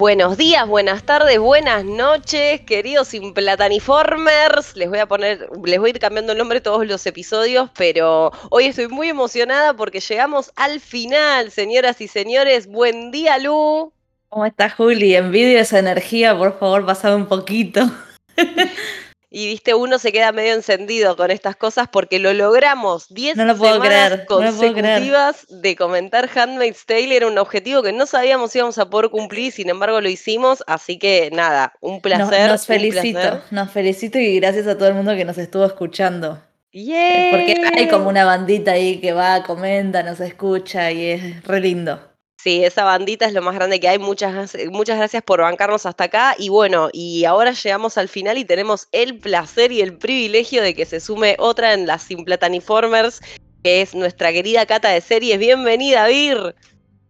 Buenos días, buenas tardes, buenas noches, queridos implataniformers. Les voy a poner, les voy a ir cambiando el nombre todos los episodios, pero hoy estoy muy emocionada porque llegamos al final, señoras y señores. Buen día, Lu. ¿Cómo estás, Juli? Envidio esa energía, por favor, pasame un poquito. Y viste, uno se queda medio encendido con estas cosas porque lo logramos 10 No lo puedo semanas creer, no consecutivas de comentar Handmaid's Tale. Era un objetivo que no sabíamos si íbamos a poder cumplir, sin embargo lo hicimos. Así que nada, un placer. nos felicito, placer. nos felicito y gracias a todo el mundo que nos estuvo escuchando. Porque hay como una bandita ahí que va, comenta, nos escucha y es re lindo. Sí, esa bandita es lo más grande que hay. Muchas, muchas gracias por bancarnos hasta acá. Y bueno, y ahora llegamos al final y tenemos el placer y el privilegio de que se sume otra en las Simplataniformers, que es nuestra querida Cata de series. Bienvenida, Vir.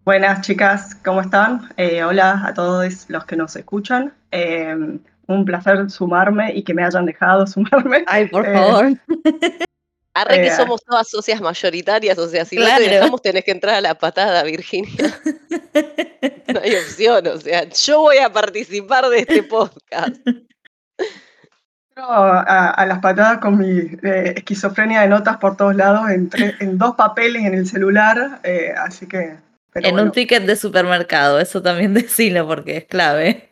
Buenas chicas, ¿cómo están? Eh, hola a todos los que nos escuchan. Eh, un placer sumarme y que me hayan dejado sumarme. Ay, por Eh, Arre que Eh, somos todas socias mayoritarias, o sea, si no Claro. te dejamos tenés que entrar a la patada, Virginia. No hay opción, o sea, yo voy a participar de este podcast. Entro a, a las patadas con mi eh, esquizofrenia de notas por todos lados, en, tre- en dos papeles en el celular, eh, así que... pero en bueno, un ticket de supermercado, eso también decilo porque es clave.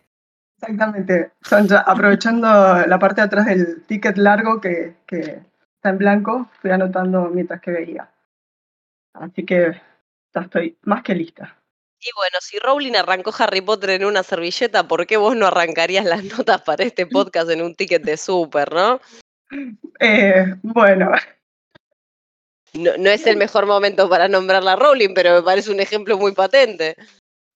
Exactamente, Son ya- aprovechando la parte de atrás del ticket largo que, que está en blanco, fui anotando mientras que veía. Así que ya estoy más que lista. Y bueno, si Rowling arrancó Harry Potter en una servilleta, ¿por qué vos no arrancarías las notas para este podcast en un ticket de súper, no? Eh, bueno, no? No es el mejor momento para nombrarla Rowling, pero me parece un ejemplo muy patente.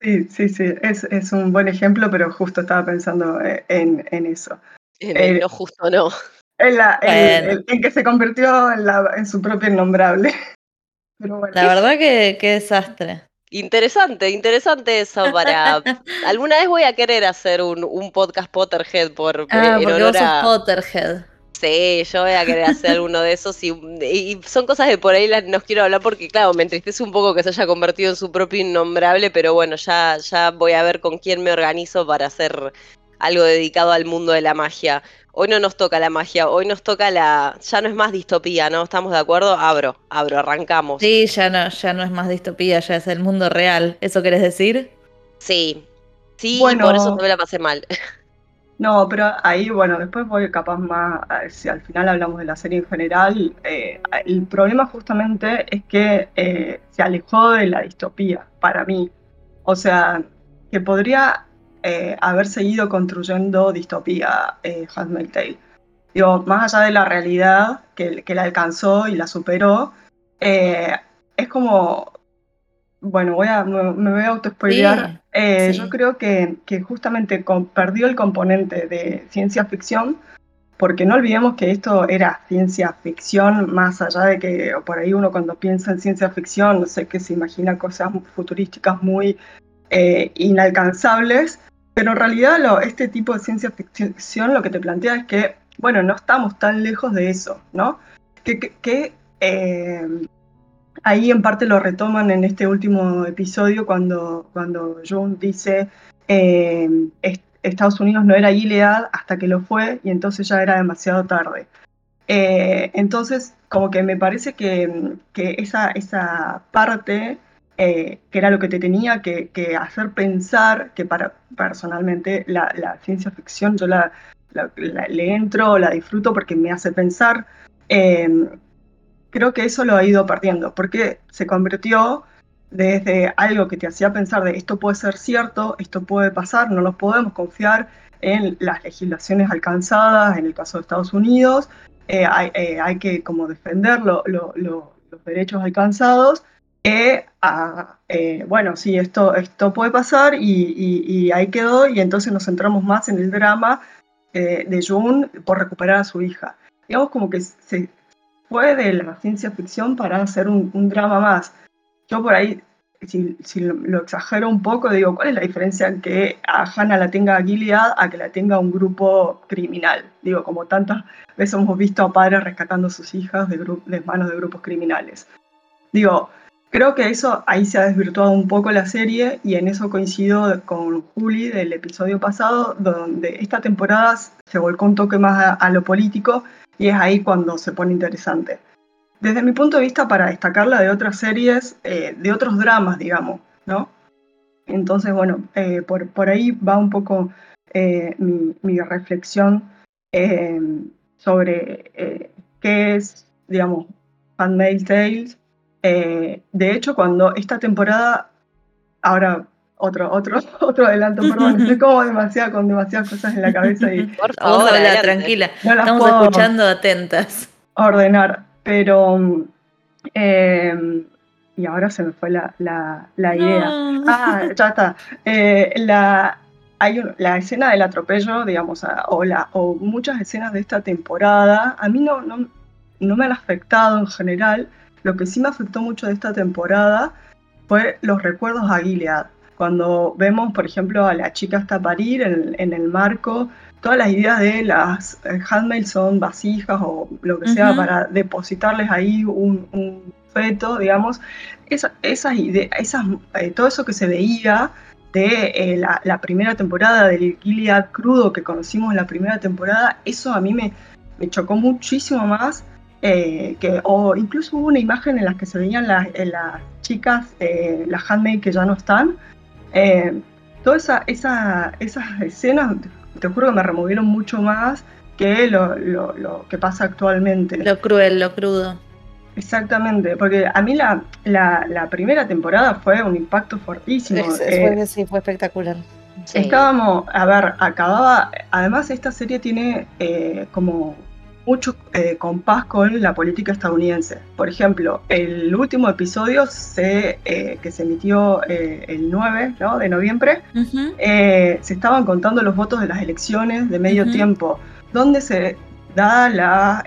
Sí, sí, sí, es, es un buen ejemplo, pero justo estaba pensando eh, en, en eso. En el Eh, no justo no. En, la- en- Bueno. en- en que se convirtió en, la- en su propio innombrable. Pero bueno, La verdad que qué desastre. Interesante, interesante eso para... Alguna vez voy a querer hacer un, un podcast Potterhead por, Ah, en porque honor vos sos a... Potterhead. Sí, yo voy a querer hacer alguno de esos y, y son cosas de por ahí las no quiero hablar porque claro, me entristece un poco que se haya convertido en su propio innombrable, pero bueno, ya, ya voy a ver con quién me organizo para hacer algo dedicado al mundo de la magia. Hoy no nos toca la magia, hoy nos toca la... Ya no es más distopía, ¿no? ¿Estamos de acuerdo? Abro, abro, arrancamos. Sí, ya no, ya no es más distopía, ya es el mundo real. ¿Eso querés decir? Sí, sí, Bueno. por eso también la pasé mal. no, pero ahí, bueno, después voy capaz más, a- si al final hablamos de la serie en general, eh, el problema justamente es que eh, se alejó de la distopía, para mí. O sea, que podría eh, haber seguido construyendo distopía eh, Handmaid's Tale. Digo, más allá de la realidad que, que la alcanzó y la superó, eh, es como, bueno, voy a, me, me voy a autospoilear. Sí, Eh, sí. Yo creo que, que justamente con- perdió el componente de ciencia ficción, porque no olvidemos que esto era ciencia ficción, más allá de que por ahí uno cuando piensa en ciencia ficción, no sé, que se imagina cosas futurísticas muy eh, inalcanzables, pero en realidad lo- este tipo de ciencia ficción lo que te plantea es que, bueno, no estamos tan lejos de eso, ¿no? Que, que- que, eh, ahí en parte lo retoman en este último episodio cuando, cuando June dice eh, est- Estados Unidos no era Gilead hasta que lo fue y entonces ya era demasiado tarde. Eh, entonces, como que me parece que, que esa, esa parte, eh, que era lo que te tenía que, hacer pensar, que para personalmente la, ciencia ficción yo la, le entro, la disfruto porque me hace pensar, eh, creo que eso lo ha ido perdiendo, porque se convirtió desde algo que te hacía pensar de esto puede ser cierto, esto puede pasar, no nos podemos confiar en las legislaciones alcanzadas, en el caso de Estados Unidos, eh, hay, eh, hay que como defender lo- lo- lo- los derechos alcanzados. Eh, a, eh, bueno, sí, esto, puede pasar y, y- y ahí quedó y entonces nos centramos más en el drama eh, de June por recuperar a su hija. Digamos como que se fue de la ciencia ficción para hacer un, drama más. Yo por ahí, si, lo, exagero un poco, digo, ¿cuál es la diferencia en que a Hannah la tenga Gilead a que la tenga un grupo criminal? Digo, como tantas veces hemos visto a padres rescatando a sus hijas de, de manos de grupos criminales. Digo, Creo que eso ahí se ha desvirtuado un poco la serie y en eso coincido con Juli del episodio pasado, donde esta temporada se volcó un toque más a, lo político y es ahí cuando se pone interesante. Desde mi punto de vista, para destacarla de otras series, eh, de otros dramas, digamos, ¿no? Entonces, bueno, eh, por, por, ahí va un poco eh, mi, mi, reflexión sobre qué es, digamos, Handmaid's Tales eh, de hecho, cuando esta temporada, ahora otro, otro, otro adelanto, perdón, estoy como demasiado, con demasiadas cosas en la cabeza y. Por favor, tranquila. Estamos escuchando atentas. Ordenar, pero. Eh, y ahora se me fue la, la, idea. Ah, ya está. Eh, la, hay la escena del atropello, digamos, o, la, o muchas escenas de esta temporada, a mí no, no, no me han afectado en general, lo que sí me afectó mucho de esta temporada fue los recuerdos a Gilead. Cuando vemos, por ejemplo, a la chica hasta parir en, el marco, todas las ideas de las eh, handmaids son vasijas o lo que sea para depositarles ahí un, feto, digamos. esas ideas, esas, eh, todo eso que se veía de eh, la, la, primera temporada del Gilead crudo que conocimos en la primera temporada, eso a mí me, me chocó muchísimo más eh, que, o incluso hubo una imagen en la que se veían las, las chicas, eh, las handmade que ya no están. Eh, todas esa, esas escenas, te juro que me removieron mucho más que lo, lo, que pasa actualmente. Lo cruel, lo crudo. Exactamente, porque a mí la, la, primera temporada fue un impacto fortísimo. fue, sí, fue espectacular. Estábamos, a ver, acababa, además esta serie tiene como mucho eh, compás con la política estadounidense. Por ejemplo, el último episodio se, eh, que se emitió eh, el 9 de noviembre, se estaban contando los votos de las elecciones de medio tiempo, donde se da la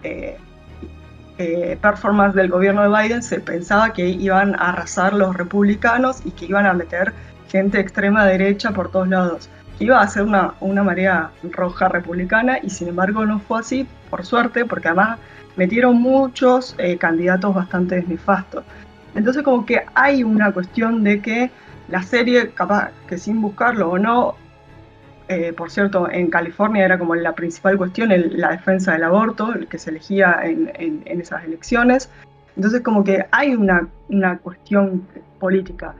performance del gobierno de Biden, se pensaba que iban a arrasar los republicanos y que iban a meter gente extrema derecha por todos lados iba a ser una, una marea roja republicana y sin embargo no fue así, por suerte, porque además metieron muchos eh, candidatos bastante nefastos. Entonces como que hay una cuestión de que la serie, capaz que sin buscarlo o no, eh, por cierto, en California era como la principal cuestión la defensa del aborto, el que se elegía en, en, esas elecciones. Entonces como que hay una, una cuestión política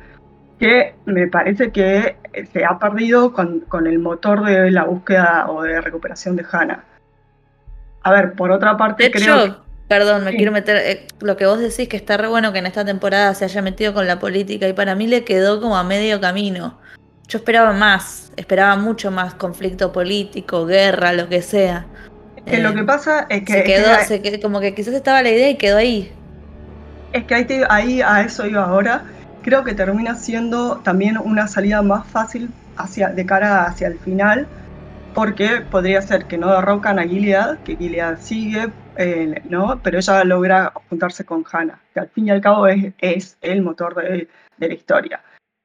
que me parece que se ha perdido con, con, el motor de la búsqueda o de recuperación de Hannah. A ver, por otra parte, creo. Perdón, me quiero meter. Eh, lo que vos decís que está re bueno que en esta temporada se haya metido con la política y para mí le quedó como a medio camino. Yo esperaba más, esperaba mucho más conflicto político, guerra, lo que sea. Es que lo que eh, pasa es que. Se quedó, como que quizás estaba la idea y quedó ahí. Es que ahí, ahí a eso iba ahora creo que termina siendo también una salida más fácil de cara hacia el final, porque podría ser que no derrocan a Gilead, que Gilead sigue, eh, ¿no? pero ella logra juntarse con Hannah, que al fin y al cabo es, es el motor de, la historia.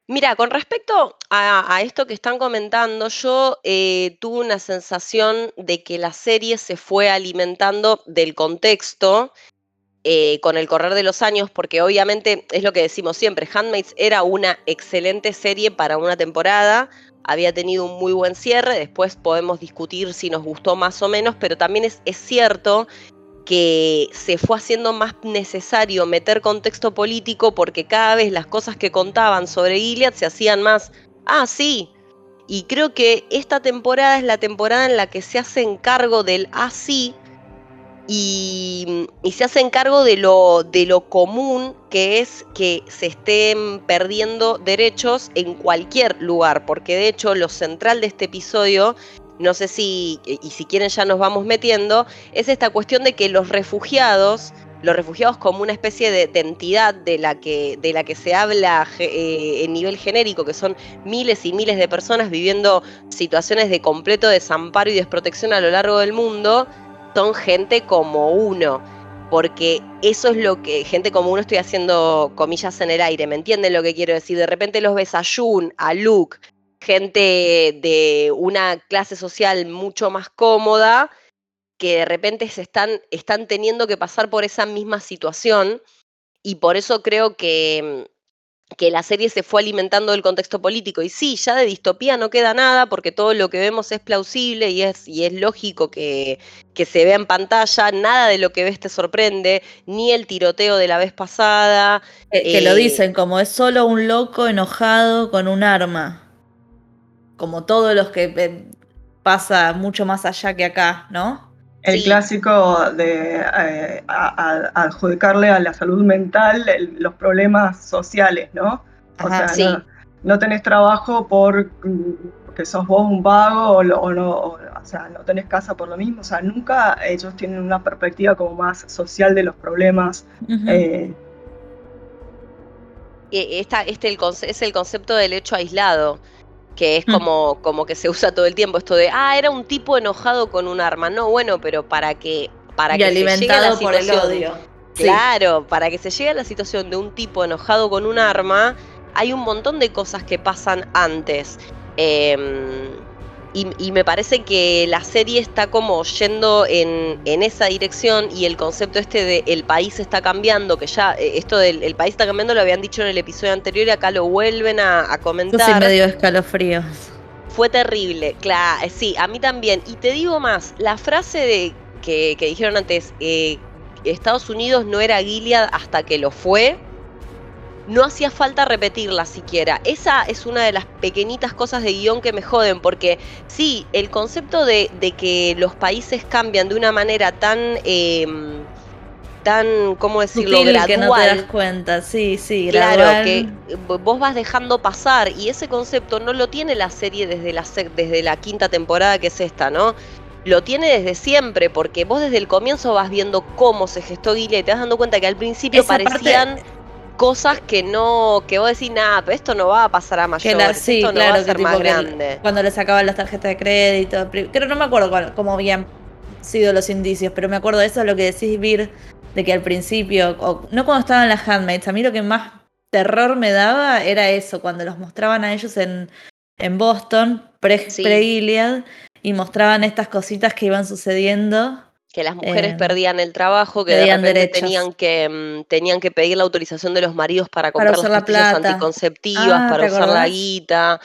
Mira, con respecto a, esto que están comentando, yo eh, tuve una sensación de que la serie se fue alimentando del contexto eh, con el correr de los años, porque obviamente es lo que decimos siempre, Handmaids era una excelente serie para una temporada, había tenido un muy buen cierre, después podemos discutir si nos gustó más o menos, pero también es, cierto que se fue haciendo más necesario meter contexto político porque cada vez las cosas que contaban sobre Gilead se hacían más, ah, sí, y creo que esta temporada es la temporada en la que se hacen cargo del ah, sí, y, se hacen cargo de lo, de lo común que es que se estén perdiendo derechos en cualquier lugar, porque de hecho lo central de este episodio, no sé si, y si quieren ya nos vamos metiendo, es esta cuestión de que los refugiados, los refugiados como una especie de, entidad de la, que, de la que se habla eh, en nivel genérico, que son miles y miles de personas viviendo situaciones de completo desamparo y desprotección a lo largo del mundo, son gente como uno, porque eso es lo que, gente como uno estoy haciendo comillas en el aire, ¿me entienden lo que quiero decir? De repente los ves a Jun, a Luke, gente de una clase social mucho más cómoda, que de repente se están, están teniendo que pasar por esa misma situación. y por eso creo que, que la serie se fue alimentando del contexto político. Y sí, ya de distopía no queda nada porque todo lo que vemos es plausible y es, y es lógico que, que se vea en pantalla. Nada de lo que ves te sorprende, ni el tiroteo de la vez pasada. Que, que lo eh, dicen, como es solo un loco enojado con un arma. Como todos los que eh, pasa mucho más allá que acá, ¿no? El Sí. clásico de eh, a- a- adjudicarle a la salud mental el- los problemas sociales, ¿no? O Ajá, sea, sí. no, no tenés trabajo por mm, porque sos vos un vago o, lo- o no, o, o sea, no tenés casa por lo mismo. O sea, nunca ellos tienen una perspectiva como más social de los problemas. Eh, eh, esta- este el es el concepto del hecho aislado, que es Mm. como, como que se usa todo el tiempo, esto de, ah, era un tipo enojado con un arma. No, bueno, pero para que, para y que se llegue a la alimentado por el situación- odio. Sí. Claro, para que se llegue a la situación de un tipo enojado con un arma, hay un montón de cosas que pasan antes. Em, y, y me parece que la serie está como yendo en, en esa dirección y el concepto este de el país está cambiando, que ya eh, esto del el país está cambiando lo habían dicho en el episodio anterior y acá lo vuelven a, a Yo comentar. sí medio escalofríos. Fue terrible, claro, sí, a mí también. Y te digo más, la frase de que, que dijeron antes, eh, Estados Unidos no era Gilead hasta que lo fue, no hacía falta repetirla siquiera. Esa es una de las pequeñitas cosas de guion que me joden, porque sí, el concepto de, de que los países cambian de una manera tan... em, tan, ¿cómo decirlo?, Sutil gradual. que no te das cuenta, sí, sí, Claro, gradual. que v- vos vas dejando pasar y ese concepto no lo tiene la serie desde la, desde la quinta temporada que es esta, ¿no? Lo tiene desde siempre porque vos desde el comienzo vas viendo cómo se gestó Gilead y te vas dando cuenta que al principio Esa parte- parecían cosas que no, que vos decís, nada, pero esto no va a pasar a mayores, la- sí, esto no claro, va a ser más grande. Cuando le sacaban las tarjetas de crédito. Creo no me acuerdo cuál- cómo habían sido los indicios, pero me acuerdo de eso, lo que decís, Vir, de que al principio, o- no cuando estaban las handmaids, a mí lo que más terror me daba era eso, cuando los mostraban a ellos en, en Boston, pre- Sí. pre-Gilead, y mostraban estas cositas que iban sucediendo. Que las mujeres Eh, perdían el trabajo, que de repente tenían que, mm, tenían que pedir la autorización de los maridos para Para comprar usar las la pastillas anticonceptivas, Ah, para ¿te usar la acordás? guita.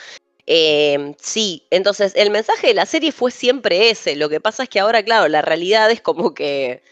Eh, sí, entonces el mensaje de la serie fue siempre ese. Lo que pasa es que ahora, claro, la realidad es como que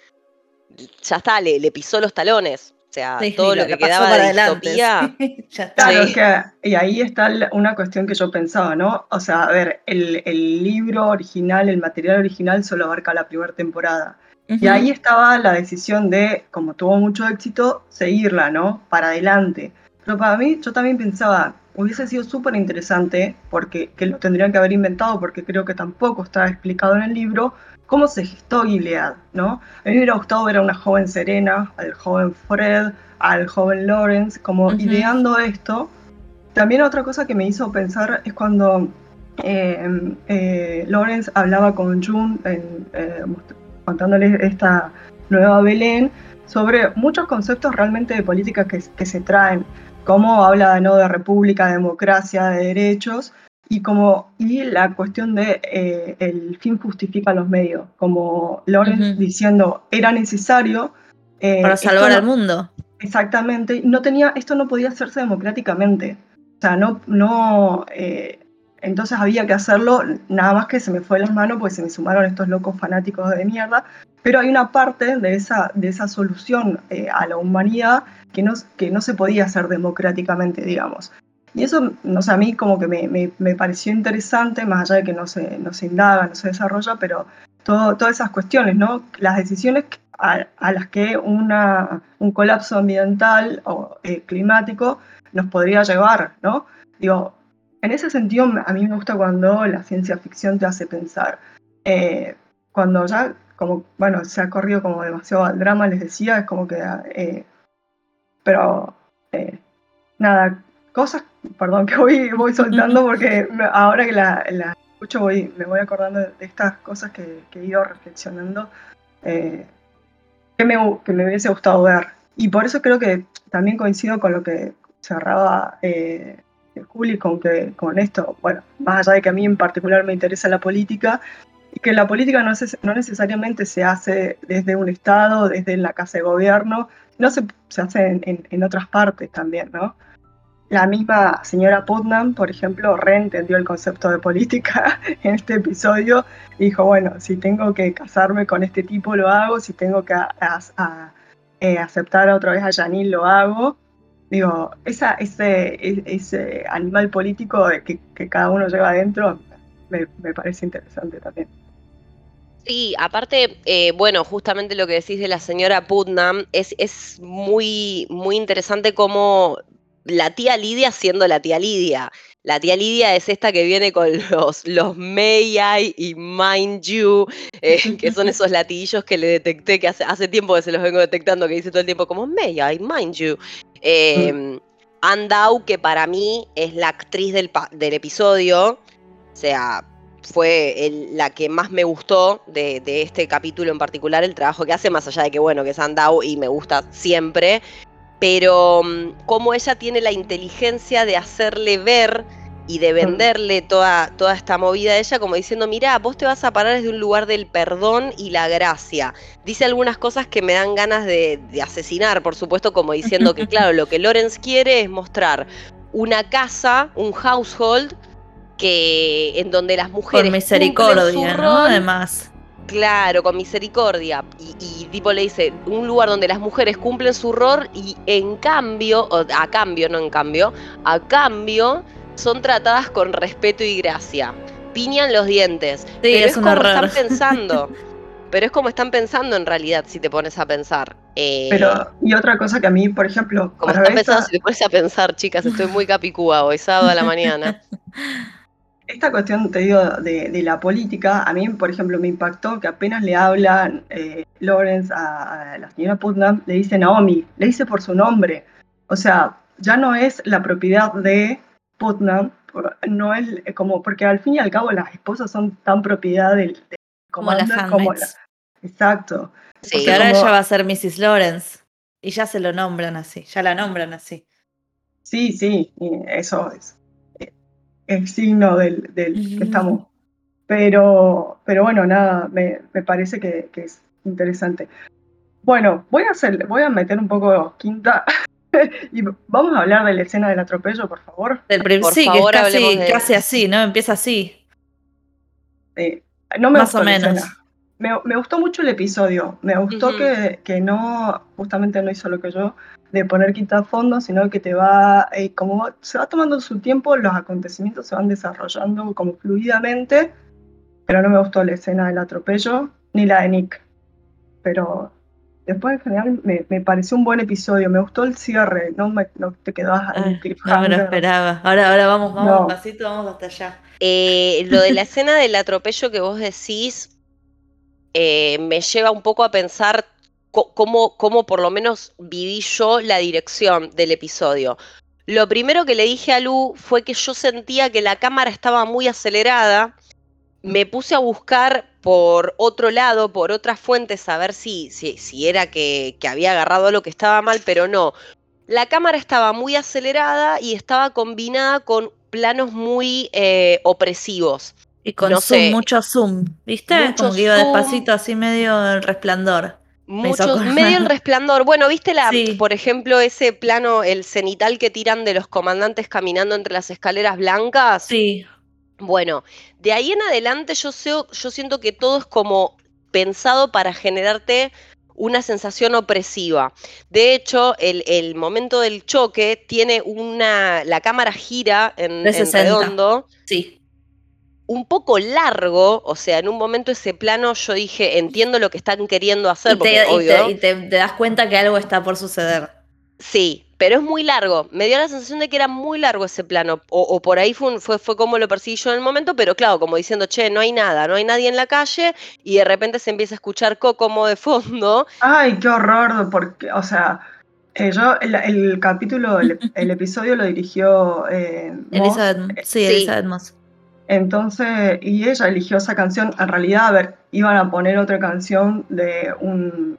ya está, le, le pisó los talones. O sea, Sí, todo lo que quedaba para de adelante, distopía. sí, ya está. Claro, Sí. es que, y ahí está una cuestión que yo pensaba, ¿no? O sea, a ver, el, el libro original, el material original solo abarca la primera temporada. Y ahí estaba la decisión de, como tuvo mucho éxito, seguirla, ¿no? Para adelante. Pero para mí, yo también pensaba, hubiese sido súper interesante, porque que lo tendrían que haber inventado, porque creo que tampoco está explicado en el libro, cómo se gestó Gilead, ¿no? A mí me hubiera gustado ver a una joven Serena, al joven Fred, al joven Lawrence, como Ujú. ideando esto. También otra cosa que me hizo pensar es cuando eh, eh, Lawrence hablaba con June, en, eh, esta nueva Belén, sobre muchos conceptos realmente de política que, que se traen, como habla ¿no? de república, democracia, de derechos, y, como, y la cuestión de eh, el fin justifica los medios, como Lawrence Ujú. diciendo, era necesario... eh, Para salvar no- al mundo. Exactamente, no tenía, esto no podía hacerse democráticamente. O sea, no, no, eh, entonces había que hacerlo, nada más que se me fue las manos, pues se me sumaron estos locos fanáticos de mierda. Pero hay una parte de esa, de esa solución eh, a la humanidad que no, que no se podía hacer democráticamente, digamos. Y eso, no sé, a mí como que me, me- me pareció interesante, más allá de que no se, no se indaga, no se desarrolla, pero todo, todas esas cuestiones, ¿no? Las decisiones a, a las que una, un colapso ambiental o eh, climático nos podría llevar, ¿no? Digo, en ese sentido a mí me gusta cuando la ciencia ficción te hace pensar. Eh, cuando ya, como, bueno, se ha corrido como demasiado al drama, les decía, es como que, eh, pero, eh, nada, cosas, perdón, que voy, voy soltando porque ahora que la, la escucho voy, me voy acordando de, estas cosas que, que he ido reflexionando, eh, que, me, que me hubiese gustado ver. Y por eso creo que también coincido con lo que cerraba eh, Juli, con, que, con esto, bueno, más allá de que a mí en particular me interesa la política, y que la política no, no necesariamente se hace desde un Estado, desde la casa de gobierno, no se, se hace en, otras partes también, ¿no? La misma señora Putnam, por ejemplo, reentendió el concepto de política en este episodio. Dijo, bueno, si tengo que casarme con este tipo, lo hago. Si tengo que eh, aceptar otra vez a Janine, lo hago. Digo, ese, e, ese animal político que, que cada uno lleva adentro me, me parece interesante también. Sí, aparte, eh, bueno, justamente lo que decís de la señora Putnam es, es muy, muy interesante como la tía Lidia siendo la tía Lidia. La tía Lidia es esta que viene con los, los May I y Mind You, eh, que son esos latiguillos que le detecté, que hace, hace tiempo que se los vengo detectando, que dice todo el tiempo como May I, Mind You. Eh, mm. Andau, que para mí es la actriz del, del episodio, o sea, fue la que más me gustó de, este capítulo en particular, el trabajo que hace, más allá de que, bueno, que es Andau y me gusta siempre, pero mm, como ella tiene la inteligencia de hacerle ver y de mm. venderle toda, toda esta movida a ella como diciendo, mira, vos te vas a parar desde un lugar del perdón y la gracia. Dice algunas cosas que me dan ganas de, de asesinar, por supuesto, como diciendo que, claro, lo que Lorenz quiere es mostrar una casa, un household, que en donde las mujeres. Con misericordia, ¿no? Además. Claro, con misericordia. Y, tipo le dice, un lugar donde las mujeres cumplen su rol y en cambio, o a cambio, no en cambio, a cambio son tratadas con respeto y gracia. Piñan los dientes. Sí, pero es, como están pensando. pero es como están pensando en realidad, si te pones a pensar. Eh, pero, y otra cosa que a mí, por ejemplo. Como están pensando, si te pones a pensar, chicas, estoy muy capicúa hoy, sábado a la mañana. esta cuestión, te digo, de, la política, a mí, por ejemplo, me impactó que apenas le habla eh, Lawrence a, la señora Putnam, le dice Naomi, le dice por su nombre. O sea, ya no es la propiedad de Putnam, no es como, porque al fin y al cabo las esposas son tan propiedad del, como como la, Exacto. Sí, ahora ella va a ser Mrs. Lawrence. Y ya se lo nombran así, ya la nombran así. Sí, sí, eso es el signo del, del que estamos. Pero, pero bueno, nada, me, me parece que, que, es interesante. Bueno, voy a hacer, voy a meter un poco quinta y vamos a hablar de la escena del atropello, por favor. Del por sí, favor, que casi, casi, así, ¿no? Empieza así. no me Más o menos. Me, me, gustó mucho el episodio. Me gustó que, que, no, justamente no hizo lo que yo, de poner quinta fondo, sino que te va, eh, como se va tomando su tiempo, los acontecimientos se van desarrollando como fluidamente, pero no me gustó la escena del atropello, ni la de Nick. Pero después en general me, me pareció un buen episodio, me gustó el cierre, no, me, no te quedabas ahí. No me lo esperaba. Ahora, ahora vamos, vamos pasito, vamos hasta allá. Eh, lo de la escena del atropello que vos decís eh, me lleva un poco a pensar cómo, por lo menos viví yo la dirección del episodio. Lo primero que le dije a Lu fue que yo sentía que la cámara estaba muy acelerada. Me puse a buscar por otro lado, por otras fuentes, a ver si, si, era que, había agarrado lo que estaba mal, pero no. La cámara estaba muy acelerada y estaba combinada con planos muy eh, opresivos. Y con zoom, mucho zoom, ¿viste? Como que iba despacito, así medio el resplandor. Mucho, medio el resplandor. Bueno, ¿viste la, por ejemplo, ese plano, el cenital que tiran de los comandantes caminando entre las escaleras blancas? Sí. Bueno, de ahí en adelante yo, yo siento que todo es como pensado para generarte una sensación opresiva. De hecho, el, momento del choque tiene una. La cámara gira en, en redondo. Sí un poco largo, o sea, en un momento ese plano yo dije, entiendo lo que están queriendo hacer. Y te, y te, das cuenta que algo está por suceder. Sí, pero es muy largo. Me dio la sensación de que era muy largo ese plano. O, por ahí fue, fue, fue, como lo percibí yo en el momento, pero claro, como diciendo, che, no hay nada, no hay nadie en la calle, y de repente se empieza a escuchar como de fondo. Ay, qué horror, porque, o sea, eh, yo, el, capítulo, el, episodio lo dirigió eh, Elizabeth, sí, Elizabeth Moss. Entonces, y ella eligió esa canción. En realidad, a ver, iban a poner otra canción de un,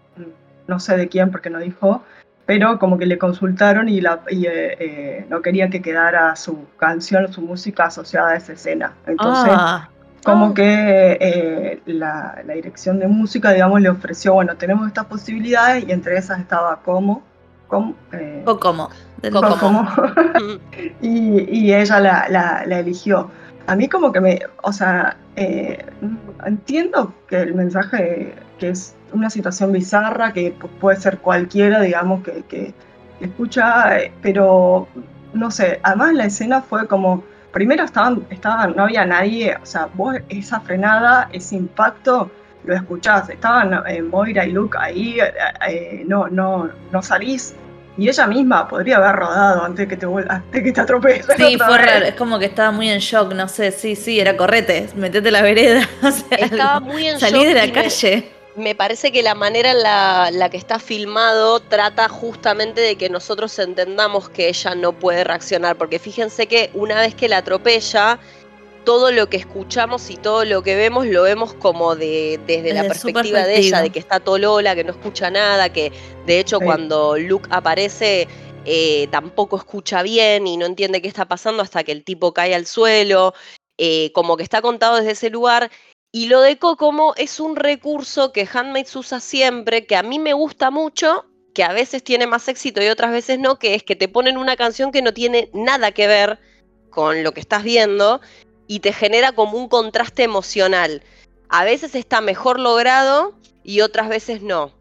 no sé de quién, porque no dijo, pero como que le consultaron y, la, y eh, eh, no quería que quedara su canción, su música asociada a esa escena. Entonces, ah. como Ah. que eh, la, la dirección de música, digamos, le ofreció, bueno, tenemos estas posibilidades y entre esas estaba como, como, eh, del-. Kokomo. Mm, y, y ella la, la- la eligió. A mí como que me, o sea, eh, entiendo que el mensaje, que es una situación bizarra, que pu- puede ser cualquiera, digamos, que, que- escucha, eh, pero no sé, además la escena fue como, primero estaban, estaban, no había nadie, o sea, vos esa frenada, ese impacto, lo escuchás, estaban Moira y Luke ahí, eh, no, no, no salís. Y ella misma podría haber rodado antes que te, antes que te atropelles. Sí, fue vez. raro. Es como que estaba muy en shock, no sé. Sí, sí, era correte. Metete la vereda. O sea, Estaba muy en salí shock de la me- calle. Me parece que la manera en la, la que está filmado trata justamente de que nosotros entendamos que ella no puede reaccionar, porque fíjense que una vez que la atropella, todo lo que escuchamos y todo lo que vemos lo vemos como de, desde la Desde perspectiva de ella, de que está tolola, que no escucha nada, que de hecho Sí. cuando Luke aparece eh, tampoco escucha bien y no entiende qué está pasando hasta que el tipo cae al suelo, eh, como que está contado desde ese lugar. Y lo de Kokomo es un recurso que Handmaid's usa siempre, que a mí me gusta mucho, que a veces tiene más éxito y otras veces no, que es que te ponen una canción que no tiene nada que ver con lo que estás viendo y te genera como un contraste emocional. A veces está mejor logrado y otras veces no.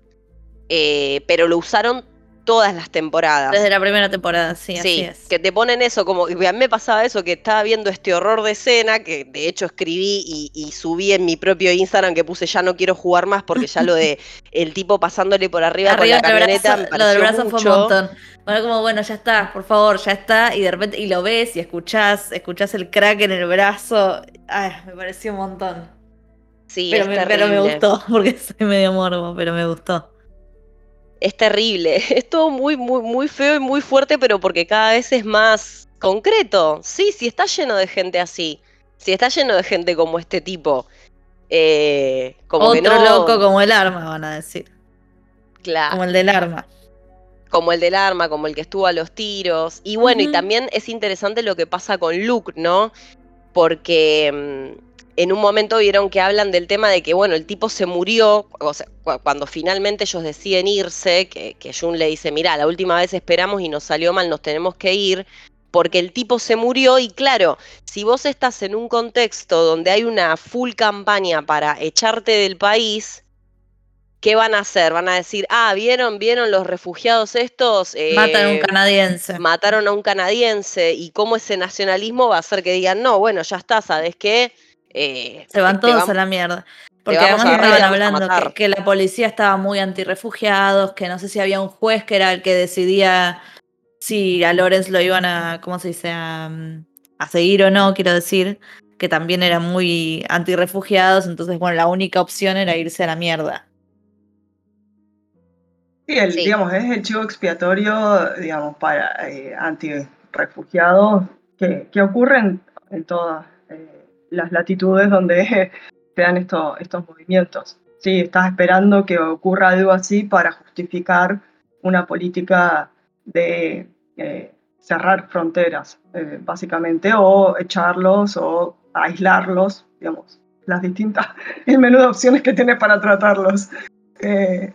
Eh, pero lo usaron todas las temporadas. Desde la primera temporada, sí, así Sí, es. que te ponen eso, como a mí me pasaba eso, que estaba viendo este horror de escena, que de hecho escribí y, y subí en mi propio Instagram que puse ya no quiero jugar más porque ya lo de el tipo pasándole por arriba, Arriba con la camioneta brazo, me lo del brazo fue un mucho. montón. Bueno, como bueno, ya está, por favor, ya está. Y de repente, y lo ves y escuchás, escuchás el crack en el brazo. Ay, me pareció un montón. Sí, pero, es me, pero me gustó, porque soy medio morbo, pero me gustó. Es terrible, es todo muy, muy, muy feo y muy fuerte, pero porque cada vez es más concreto. Sí, sí está lleno de gente así. Sí está lleno de gente como este tipo. Eh, como que Otro no, loco como el arma, van a decir. claro. Como el del arma. como el del arma, como el que estuvo a los tiros. Y bueno, y también es interesante lo que pasa con Luke, ¿no? Porque mm, en un momento vieron que hablan del tema de que, bueno, el tipo se murió, o sea, cu- cuando finalmente ellos deciden irse, que, que Jun le dice, mira, la última vez esperamos y nos salió mal, nos tenemos que ir, porque el tipo se murió y claro, si vos estás en un contexto donde hay una full campaña para echarte del país, ¿qué van a hacer? Van a decir, ah, ¿vieron, vieron los refugiados estos? Matan a un Eh, canadiense. mataron a un canadiense y cómo ese nacionalismo va a hacer que digan, no, bueno, ya está, ¿sabes qué? Eh, Se van te todos a la mierda. Porque vamos además estaban hablando que, que la policía estaba muy antirrefugiados, que no sé si había un juez que era el que decidía si a Lorenz lo iban a, ¿cómo se dice? A, mm, a seguir o no, quiero decir, que también eran muy antirrefugiados, entonces, bueno, la única opción era irse a la mierda. Sí, el, Sí. digamos, es el chivo expiatorio, digamos, para eh, antirrefugiados que, que ocurren en todas eh, las latitudes donde se dan esto- estos movimientos. Sí, estás esperando que ocurra algo así para justificar una política de eh, cerrar fronteras, eh, básicamente, o echarlos o aislarlos, digamos, las distintas, el menú de opciones que tienes para tratarlos. Eh,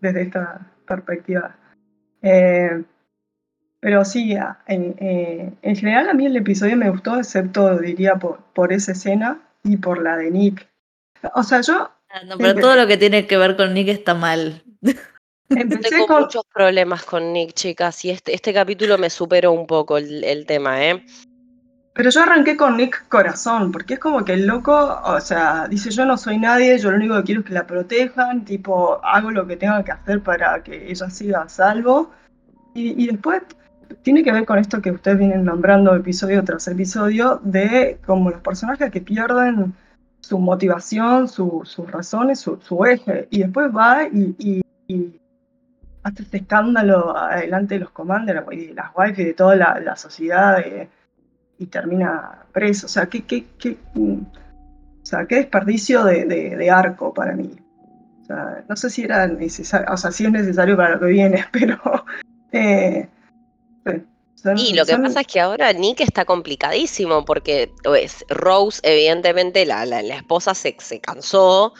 desde esta perspectiva. Pero sí, en, eh, en general a mí el episodio me gustó, excepto diría por, por esa escena y por la de Nick. O sea, yo Ah, No, pero Empe- todo lo que tiene que ver con Nick está mal. empecé Tengo con... muchos problemas con Nick, chicas, y este, este capítulo me superó un poco el, el tema, ¿eh? Pero yo arranqué con Nick Corazón, porque es como que el loco, o sea, dice yo no soy nadie, yo lo único que quiero es que la protejan, tipo, hago lo que tenga que hacer para que ella siga a salvo. Y, y después tiene que ver con esto que ustedes vienen nombrando episodio tras episodio, de como los personajes que pierden su motivación, su- sus razones, su, eje, y después va y, y- y hace este escándalo adelante de los commanders y de las wives y de toda la, sociedad. eh, y termina preso. O sea, qué, qué, qué, mm, o sea, qué desperdicio de, de- de arco para mí. O sea, no sé si era necesario, o sea, si es necesario para lo que viene, pero eh, sí, Son- Y lo que son- pasa es que ahora Nick está complicadísimo porque pues, Rose, evidentemente, la, la- la esposa se, se cansó.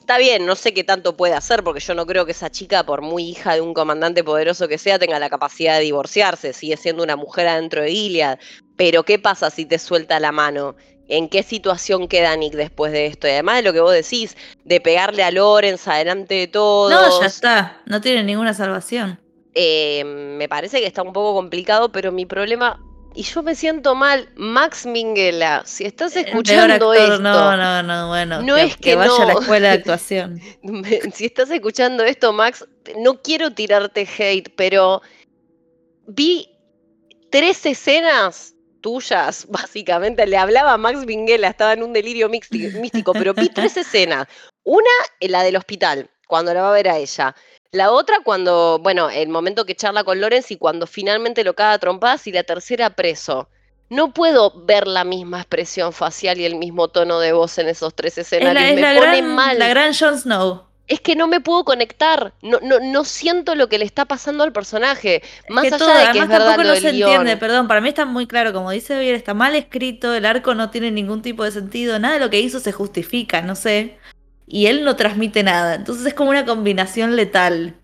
Está bien, no sé qué tanto puede hacer porque yo no creo que esa chica, por muy hija de un comandante poderoso que sea, tenga la capacidad de divorciarse. Sigue siendo una mujer adentro de Gilead. Pero ¿qué pasa si te suelta la mano? ¿En qué situación queda Nick después de esto? Y además de lo que vos decís, de pegarle a Lorenz adelante de todos. No, ya está. No tiene ninguna salvación. Eh, me parece que está un poco complicado, pero mi problema, y yo me siento mal, Max Minghella, si estás peor escuchando actor, esto, No, no, no, bueno. No que, es que vaya a la escuela de actuación. si estás escuchando esto, Max, no quiero tirarte hate, pero vi tres escenas tuyas, básicamente, le hablaba a Max Minghella, estaba en un delirio místico, pero vi tres escenas. Una, en la del hospital, cuando la va a ver a ella. La otra cuando, bueno, el momento que charla con Lorenz y cuando finalmente lo caga trompadas y la tercera preso. No puedo ver la misma expresión facial y el mismo tono de voz en esos tres Es escenarios. la, es me pone gran, mal. la gran Jon Snow. Es que no me puedo conectar. No, no, no siento lo que le está pasando al personaje. Más que allá todo, de que además es verdad tampoco lo no se guion. entiende, perdón, para mí está muy claro, como dice bien, está mal escrito, el arco no tiene ningún tipo de sentido, nada de lo que hizo se justifica, no sé. Y él no transmite nada, entonces es como una combinación letal.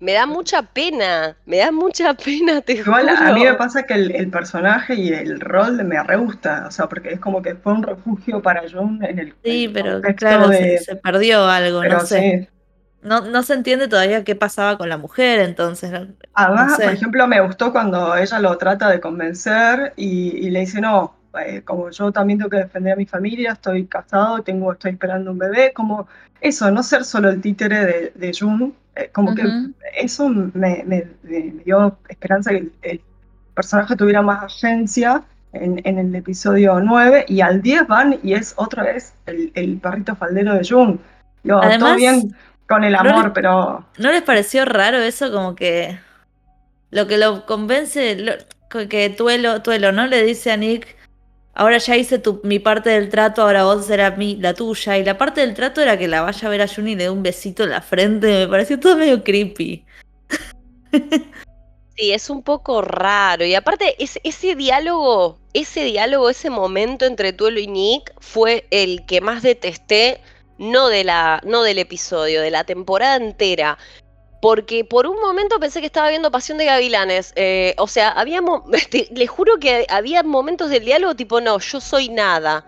Me da mucha pena. Me da mucha pena, te Igual a mí me pasa que el, el personaje y el rol me re gusta, o sea, porque es como que fue un refugio para Jun en el, Sí, pero claro, se, de... se perdió algo, pero no sé. sí. No, no se entiende todavía qué pasaba con la mujer, entonces. Además, No sé. por ejemplo, me gustó cuando ella lo trata de convencer y, y le dice, no, eh, como yo también tengo que defender a mi familia, estoy casado, tengo, estoy esperando un bebé, como eso, no ser solo el títere de, de Jun, eh, como que eso me, me- me- me dio esperanza que el, el personaje tuviera más agencia en, en el episodio 9 y al 10 van y es otra vez el, el perrito faldero de Jun. Todo bien con el no amor, les- pero... ¿No les pareció raro eso? Como que lo que lo convence, lo- que Tuelo, Tuelo, ¿no? Le dice a Nick, ahora ya hice tu, mi parte del trato, ahora vos será mi, la tuya. Y la parte del trato era que la vaya a ver a Juni y le dé un besito en la frente. Me pareció todo medio creepy. Sí, es un poco raro. Y aparte, es- ese diálogo, ese diálogo, ese momento entre Tuelo y Nick fue el que más detesté, no, de la, no del episodio, de la temporada entera. Porque por un momento pensé que estaba viendo Pasión de Gavilanes. eh, o sea, había mo- te- le juro que había momentos del diálogo tipo, no, yo soy nada.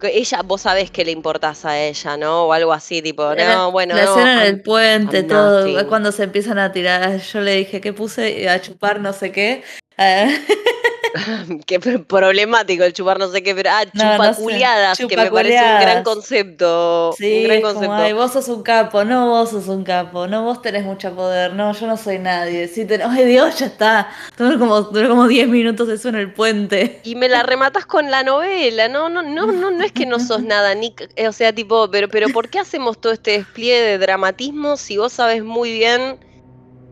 Que ella, vos sabés que le importás a ella, ¿no? O algo así, tipo, no, bueno, la no, escena en el puente, I'm todo, nothing. cuando se empiezan a tirar, yo le dije que puse a chupar no sé qué. Ah, Qué pr- problemático el chupar no sé qué, pero ah, No, no sé. chupaculeadas, que me parece un gran Chupaculeadas. concepto. Sí, un gran es como, concepto. ay, vos sos un capo, no, vos sos un capo, no, vos tenés mucho poder, no, yo no soy nadie. Sí, ten- ay, Dios, ya está. Duró como, duró como 10 minutos eso en el puente. Y me la rematas con la novela, no, no, no, no, no es que no sos nada, Nick, eh, o sea, tipo, pero, pero ¿por qué hacemos todo este despliegue de dramatismo si vos sabes muy bien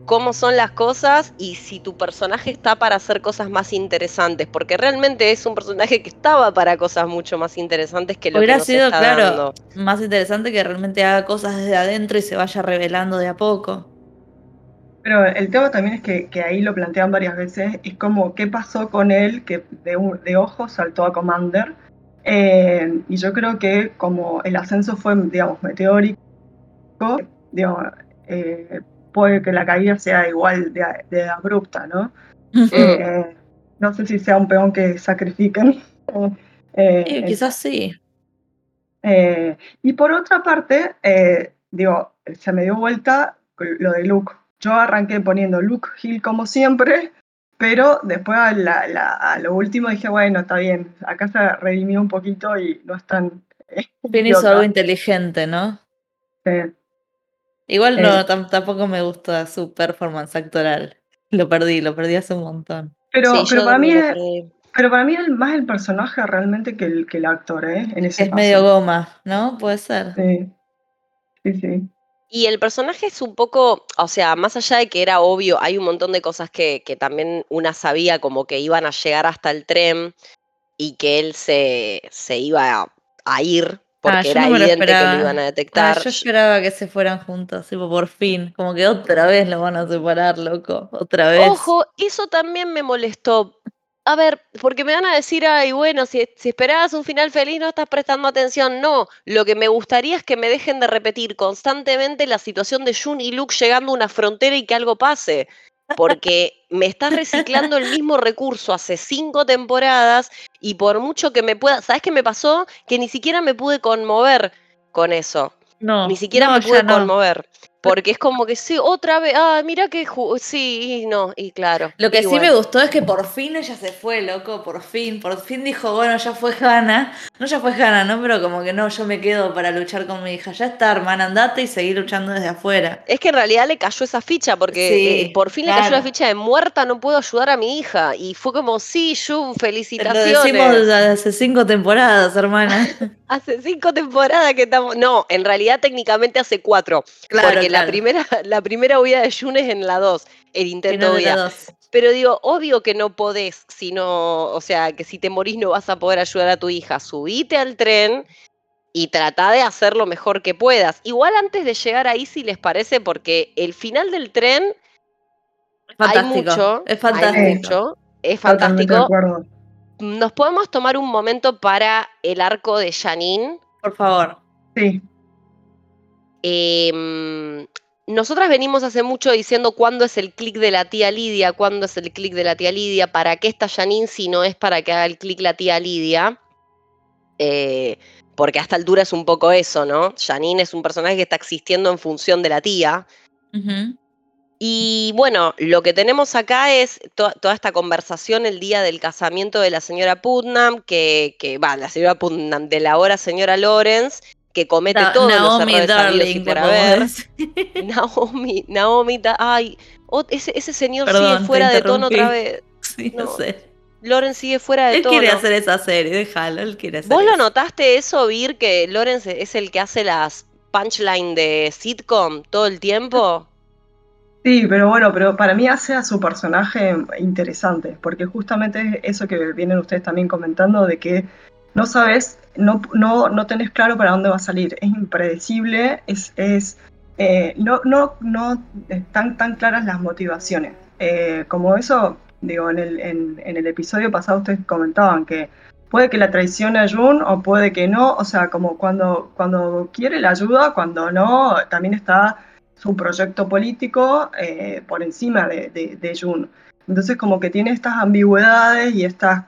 cómo son las cosas y si tu personaje está para hacer cosas más interesantes? Porque realmente es un personaje que estaba para cosas mucho más interesantes que lo Hubiera que nos sido, está claro, dando. más interesante que realmente haga cosas desde adentro y se vaya revelando de a poco. Pero el tema también es que, que ahí lo plantean varias veces, es como qué pasó con él que de, un- de ojos saltó a Commander. Eh, y yo creo que como el ascenso fue, digamos, meteórico, digamos, eh, puede que la caída sea igual de, de abrupta, ¿no? Eh, no sé si sea un peón que sacrifiquen. Eh, quizás sí. eh, y por otra parte, eh, digo, se me dio vuelta lo de Luke. Yo arranqué poniendo Luke Hill como siempre, pero después a, la- la- a lo último dije, bueno, está bien, acá se redimió un poquito y no es tan... hizo idiota. algo inteligente, ¿no? Sí. Igual no, Eh. tam- tampoco me gusta su performance actoral. Lo perdí, lo perdí hace un montón. Pero, Sí, pero para mí es, pero para mí es más el personaje realmente que el, que el actor, ¿eh? En ese Es caso. medio goma, ¿no? Puede ser. Sí, sí, sí. Y el personaje es un poco, o sea, más allá de que era obvio, hay un montón de cosas que, que también una sabía como que iban a llegar hasta el tren y que él se, se iba a, a ir porque Ah, yo era no me lo evidente que lo esperaba. iban a Ah, detectar. yo esperaba que se fueran juntos, tipo, por fin. Como que otra vez lo van a separar, loco. Otra vez. Ojo, eso también me molestó. A ver, porque me van a decir, ay, bueno, si, si esperabas un final feliz no estás prestando atención. No, lo que me gustaría es que me dejen de repetir constantemente la situación de Jun y Luke llegando a una frontera y que algo pase. Porque me estás reciclando el mismo recurso hace cinco temporadas y por mucho que me pueda... ¿Sabes qué me pasó? Que ni siquiera me pude conmover con eso. No, Ni siquiera no, me pude no. conmover. Porque es como que sí, otra vez, ah, mira que sí, y no, y claro. Lo que sí bueno. me gustó es que por fin ella se fue, loco, por fin, por fin dijo, bueno, ya fue Hannah, no ya fue Hannah, ¿no? Pero como que no, yo me quedo para luchar con mi hija, ya está, hermana, andate y seguir luchando desde afuera. Es que en realidad le cayó esa ficha, porque Sí, eh, por fin le cayó la claro. ficha de muerta, no puedo ayudar a mi hija. Y fue como, sí, Jun, Te lo felicitaciones. decimos desde hace cinco temporadas, hermana. Hace cinco temporadas que estamos. No, en realidad técnicamente hace cuatro. Claro, porque la claro. primera, la primera huida de Jun es en la dos, el Que intento de la huida. Pero digo, obvio que no podés, sino, o sea, que si te morís no vas a poder ayudar a tu hija. Subite al tren y trata de hacer lo mejor que puedas. Igual antes de llegar ahí, si les parece, porque el final del tren Es hay fantástico. mucho, es hay fantástico. mucho, es fantástico. acuerdo. Nos podemos tomar un momento para el arco de Janine. Por favor. Sí, Em, nosotras venimos hace mucho diciendo cuándo es el clic de la tía Lidia, cuándo es el clic de la tía Lidia, para qué está Janine si no es para que haga el clic la tía Lidia. Eh, porque a esta altura es un poco eso, ¿no? Janine es un personaje que está existiendo en función de la tía. Y bueno, lo que tenemos acá es to- toda esta conversación el día del casamiento de la señora Putnam, que, que va, la señora Putnam, de la ahora señora Lawrence, que comete Na- todos Naomi los errores y Darling, por haber. Naomi, Naomi, ay, ese, ese señor Perdón, sigue fuera de tono otra vez. Sí, no, No, sé. Loren sigue fuera de Él tono. quiere hacer esa serie, déjalo, él quiere hacer ¿Vos lo notaste eso, Vir, que Lawrence es el que hace las punchline de sitcom todo el tiempo? Sí, pero bueno, pero para mí hace a su personaje interesante, porque justamente eso que vienen ustedes también comentando de que no sabes, no, no, no tenés claro para dónde va a salir, es impredecible, es, es eh, no, no, no están tan claras las motivaciones. Eh, como eso, digo, en el, en, en el episodio pasado ustedes comentaban que puede que la traicione a Jun o puede que no, o sea, como cuando, cuando quiere la ayuda, cuando no, también está su proyecto político eh, por encima de, de, de Jun. Entonces como que tiene estas ambigüedades y estas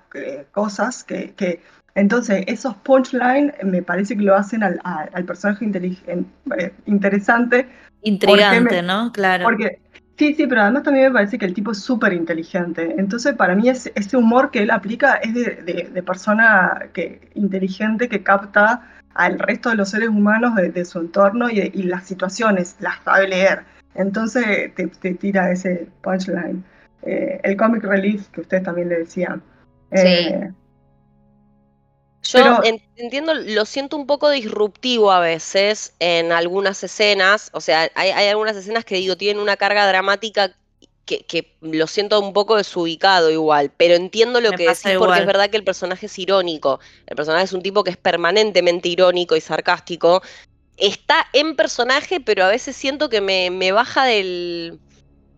cosas que, que, entonces esos punchlines me parece que lo hacen al, personaje inteligen- eh, interesante Intrigante, me- ¿no? Claro. porque sí, sí, pero además también me parece que el tipo es súper inteligente. Entonces, para mí, ese, ese humor que él aplica es de, de- de persona que, inteligente que capta al resto de los seres humanos de, de su entorno y, y las situaciones, las sabe leer. Entonces, te, te tira ese punchline. Eh, el comic relief que ustedes también le decían. Eh, Yo Pero- entiendo, lo siento un poco disruptivo a veces en algunas escenas, o sea, hay, hay algunas escenas que digo, tienen una carga dramática que, que lo siento un poco desubicado igual, pero entiendo lo que decís porque es verdad que el personaje es irónico, el personaje es un tipo que es permanentemente irónico y sarcástico, está en personaje, pero a veces siento que me, me baja del...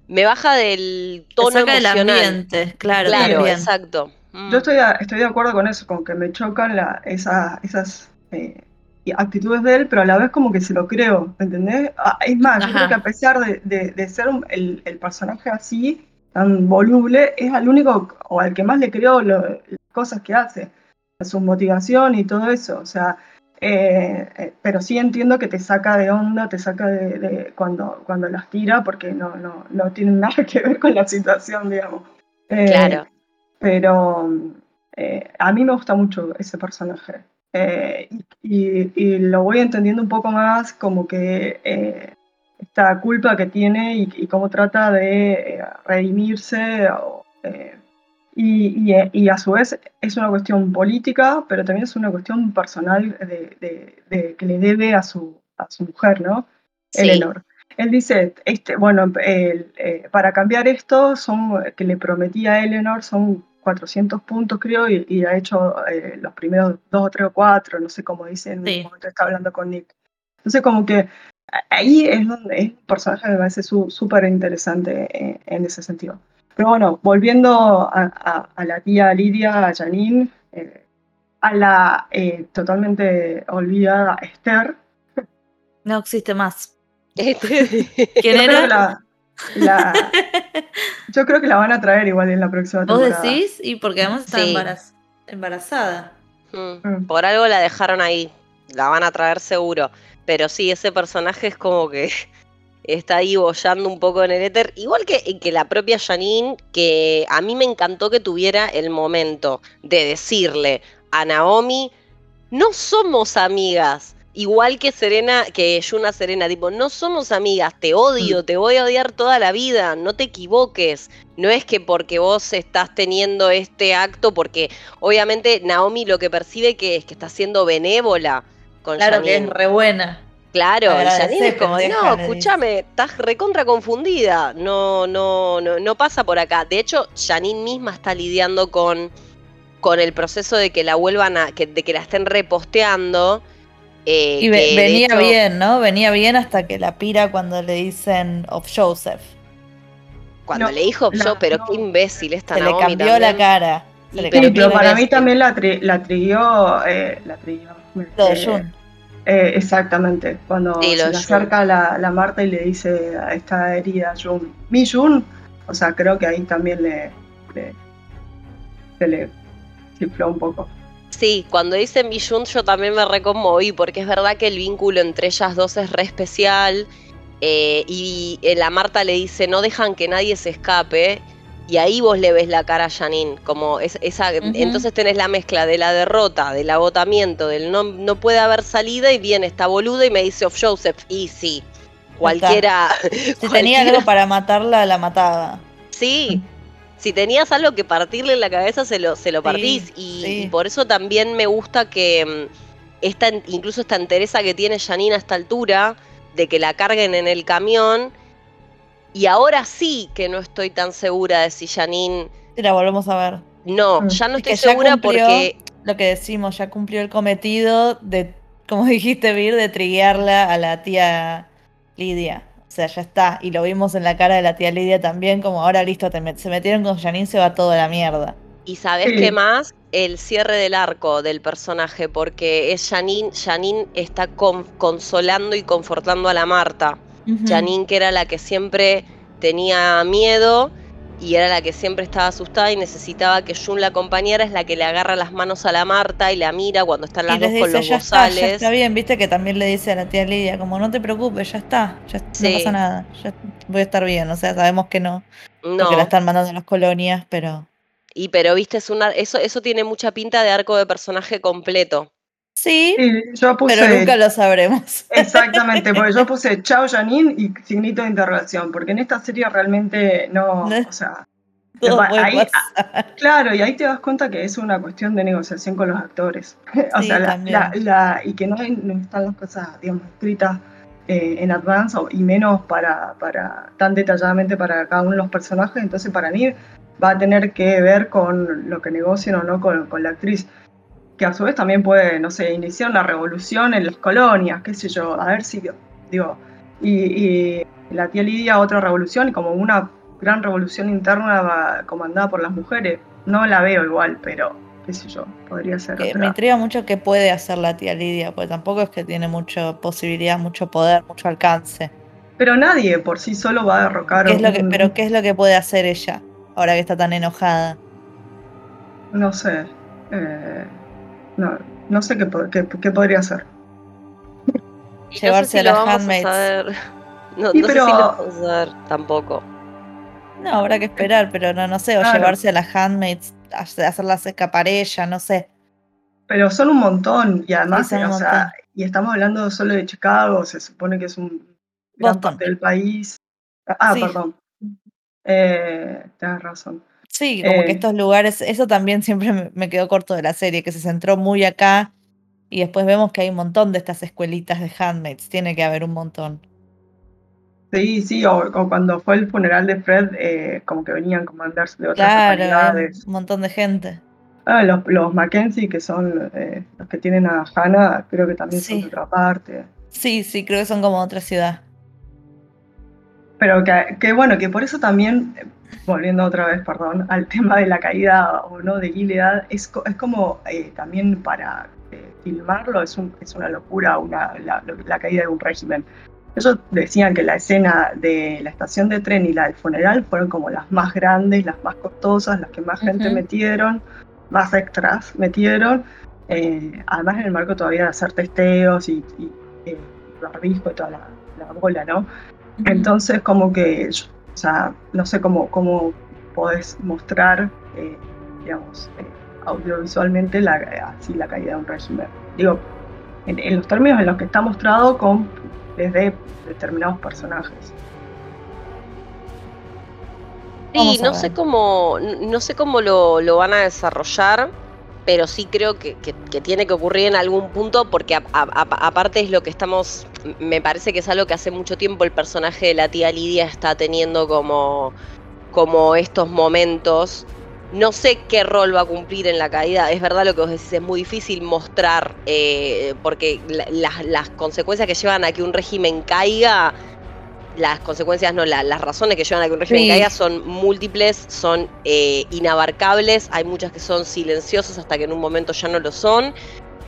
Me baja del tono saca del emocional. ambiente, claro, Claro, exacto. Mm. Yo estoy, a- estoy de acuerdo con eso, con que me chocan la- esa- esas eh, actitudes de él, pero a la vez como que se lo creo, ¿entendés? Ah, Es más, yo creo que a pesar de, de- de ser un- el, el personaje así, tan voluble, es al único o al que más le creo lo- las cosas que hace, su motivación y todo eso. O sea, eh, eh, pero sí entiendo que te saca de onda, te saca de, de cuando, cuando las tira, porque no, no, no tienen nada que ver con la situación, digamos. Eh, Claro. Pero eh, a mí me gusta mucho ese personaje. Eh, y, y lo voy entendiendo un poco más como que eh, esta culpa que tiene y, y cómo trata de eh, redimirse. o, eh, y, y- y a su vez es una cuestión política, pero también es una cuestión personal de, de- de- que le debe a su, a su mujer, ¿no? Sí. Eleanor. Él dice, este, bueno, eh, para cambiar esto, son, que le prometí a Eleanor, son 400 puntos, creo, y, y ha hecho eh, los primeros dos o tres o cuatro, no sé cómo dicen, Sí. en el momento está hablando con Nick. Entonces, como que ahí es donde es un personaje que me parece su- súper interesante eh, en ese sentido. Pero bueno, volviendo a, a- a la tía Lidia, a Janine, eh, a la eh, totalmente olvidada Esther. No existe más. Este- ¿Quién era? la- la- yo creo que la van a traer igual en la próxima ¿Vos temporada. decís? Y porque además está Sí. embaraz- embarazada. Mm, Mm. Por algo la dejaron ahí. La van a traer seguro. Pero sí, ese personaje es como que está ahí bollando un poco en el éter. Igual que, que la propia Janine, que a mí me encantó que tuviera el momento de decirle a Naomi, no somos amigas. Igual que Serena, que Yuna Serena, tipo, no somos amigas, te odio, te voy a odiar toda la vida, no te equivoques. No es que porque vos estás teniendo este acto, porque obviamente Naomi lo que percibe que es que está siendo benévola con Claro que es re buena. Claro, Janine es como, no, escúchame, estás recontra confundida, no, no, no, no pasa por acá. De hecho, Janine misma está lidiando con, con el proceso de que la vuelvan a, que, de que la estén reposteando. Eh, Y ve- venía hecho- bien, ¿no? Venía bien hasta que la pira cuando le dicen of Joseph. Cuando No, le dijo la- yo, pero no. qué imbécil esta Se le cambió también. la cara. Se Sí, le pero cambió para mí también la, tri- la triguió, eh, la triguió. Eh, Jun. eh, exactamente, cuando Sí, lo se le Jun. acerca la, la Marta y le dice a esta herida Jun, mi Jun, o sea, creo que ahí también le, le- se le chifló un poco. Sí, cuando dicen Bijun yo también me reconmoví porque es verdad que el vínculo entre ellas dos es re especial eh, y eh, la Marta le dice no dejan que nadie se escape y ahí vos le ves la cara a Janine, como es, esa, entonces tenés la mezcla de la derrota, del agotamiento, del no, no puede haber salida y viene esta boluda y me dice of Joseph y sí, cualquiera... Si tenía algo para matarla, la mataba. Sí, si tenías algo que partirle en la cabeza, se lo, se lo Sí, partís. Y, sí. y por eso también me gusta que mm, esta, incluso esta entereza que tiene Janine a esta altura, de que la carguen en el camión. Y ahora sí que no estoy tan segura de si Janine. La volvemos a ver. No, Mm. ya no Es que estoy ya segura cumplió. porque. Lo que decimos, ya cumplió el cometido de, como dijiste, Vir, de triguearla a la tía Lidia. O sea, ya está. Y lo vimos en la cara de la tía Lidia también, como ahora listo, te met- se metieron con Janine, se va todo a la mierda. ¿Y sabes Sí. qué más? El cierre del arco del personaje, porque es Janine, Janine está con- consolando y confortando a la Marta. Ujú. Janine, que era la que siempre tenía miedo y era la que siempre estaba asustada y necesitaba que Jun la acompañara, es la que le agarra las manos a la Marta y la mira cuando están Y las dos con los ya está, ya bozales. está bien, viste que también le dice a la tía Lidia, como no te preocupes, ya está, ya Sí. no pasa nada, ya voy a estar bien, o sea, sabemos que no, No, porque la están mandando a las colonias, pero y pero viste, es una, eso, eso tiene mucha pinta de arco de personaje completo. Sí, Sí, yo puse, pero nunca lo sabremos. exactamente, porque yo puse chao Janine y signito de interrogación, porque en esta serie realmente no, o sea, Todo ahí- pasar. Claro, y ahí te das cuenta que es una cuestión de negociación con los actores. o Sí, sea, la- también. la- la- y que no, hay- no están las cosas, digamos, escritas eh, en advance y menos para, para tan detalladamente para cada uno de los personajes. Entonces, para mí va a tener que ver con lo que negocien o no con, con la actriz. Que a su vez también puede, no sé, iniciar una revolución en las colonias, qué sé yo, a ver si, digo, y, y la tía Lidia otra revolución y como una gran revolución interna comandada por las mujeres. No la veo igual, pero qué sé yo, podría ser Que otra. me intriga mucho qué puede hacer la tía Lidia, porque tampoco es que tiene mucha posibilidad, mucho poder, mucho alcance. Pero nadie por sí solo va a derrocar ¿Qué es lo que, un- pero qué es lo que puede hacer ella, ahora que está tan enojada? no sé. eh, no, no sé qué, qué- qué podría hacer. Y Llevarse a las handmaids. a saber. No, Sí, no pero- sé si lo vamos a saber tampoco. No, habrá que esperar, pero no, no sé, o Claro. llevarse a las handmaids, hace- hacerlas escapar ella, no sé. Pero son un montón y además, Sí, sea, y estamos hablando solo de Chicago, se supone que es un gran parte del país. Ah, Sí. perdón. Eh, tienes razón. Sí, como que Eh. estos lugares, eso también siempre me, quedó corto de la serie, que se centró muy acá y después vemos que hay un montón de estas escuelitas de handmaids, tiene que haber un montón. Sí, sí, o, o cuando fue el funeral de Fred, eh, como que venían comandantes de otras Claro, localidades. un montón de gente. Ah, los, los Mackenzie, que son eh, los que tienen a Hannah, creo que también son de otra parte. Sí, sí, creo que son como otra ciudad. Pero que, que bueno, que por eso también, eh, volviendo otra vez, perdón, al tema de la caída o no de Gilead, es, es como eh, también para eh, filmarlo, es, un- es una locura una, la, la caída de un régimen. Ellos decían que la escena de la estación de tren y la del funeral fueron como las más grandes, las más costosas, las que más gente Ujú. metieron, más extras metieron, eh, además en el marco todavía de hacer testeos y, y eh, barbijo y toda la, la bola, ¿no? Entonces, como que, o sea, no sé cómo, cómo podés mostrar, eh, digamos, eh, audiovisualmente la, así la caída de un régimen. Digo, en, en los términos en los que está mostrado con desde determinados personajes. Sí, no sé cómo, no sé cómo lo, lo van a desarrollar, pero sí creo que, que- tiene que ocurrir en algún punto, porque aparte es lo que estamos, me parece que es algo que hace mucho tiempo el personaje de la tía Lidia está teniendo como, como estos momentos. No sé qué rol va a cumplir en la caída. Es verdad lo que vos decís, es muy difícil mostrar, eh, porque la- las- las consecuencias que llevan a que un régimen caiga las consecuencias, no, la- las razones que llevan a que un régimen Sí. caiga son múltiples, son eh, inabarcables, hay muchas que son silenciosas hasta que en un momento ya no lo son,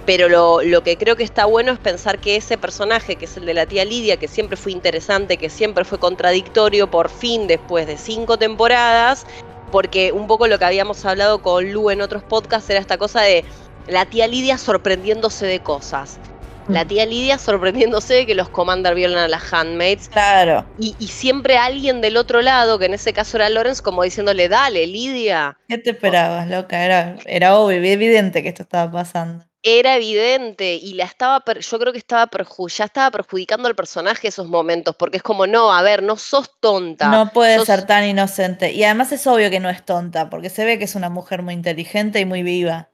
pero lo, lo que creo que está bueno es pensar que ese personaje, que es el de la tía Lidia, que siempre fue interesante, que siempre fue contradictorio, por fin después de cinco temporadas, porque un poco lo que habíamos hablado con Lu en otros podcasts era esta cosa de la tía Lidia sorprendiéndose de cosas. La tía Lidia sorprendiéndose de que los Commander violan a las handmaids Claro. y, y siempre alguien del otro lado, que en ese caso era Lawrence, como diciéndole, dale, Lidia. ¿Qué te esperabas, loca? Era, era obvio, evidente que esto estaba pasando. Era evidente y la estaba, per- yo creo que estaba perju- ya estaba perjudicando al personaje esos momentos, porque es como, no, a ver, no sos tonta. No puede sos- ser tan inocente. Y además es obvio que no es tonta, porque se ve que es una mujer muy inteligente y muy viva.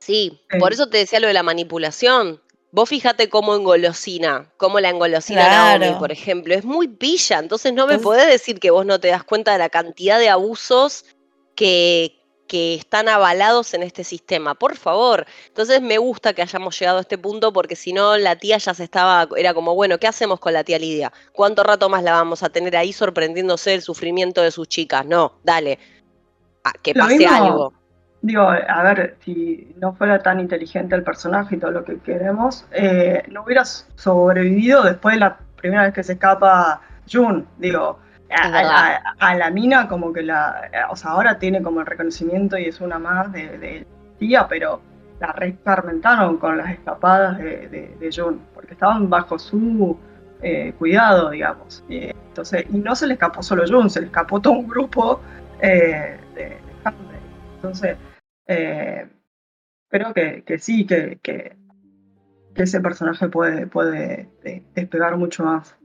Sí, Sí. por eso te decía lo de la manipulación. Vos fíjate cómo engolosina, cómo la engolosina a Naomi, Claro. por ejemplo. Es muy pilla, entonces no me Entonces- podés decir que vos no te das cuenta de la cantidad de abusos que, que están avalados en este sistema. Por favor. Entonces me gusta que hayamos llegado a este punto porque si no la tía ya se estaba, era como, bueno, ¿qué hacemos con la tía Lidia? ¿Cuánto rato más la vamos a tener ahí sorprendiéndose del sufrimiento de sus chicas? No, dale. Ah, que pase algo. Digo, a ver, si no fuera tan inteligente el personaje y todo lo que queremos, eh, no hubiera sobrevivido después de la primera vez que se escapa June. Digo, a, la mina como que la, eh, o sea, ahora tiene como el reconocimiento y es una más de, de tía, pero la reescarmentaron con las escapadas de, de, de June, porque estaban bajo su eh, cuidado, digamos. Y, entonces, y no se le escapó solo June, se le escapó todo un grupo eh, de, de. Entonces, eh, creo que, que sí, que, que, que ese personaje puede, puede eh, despegar mucho más.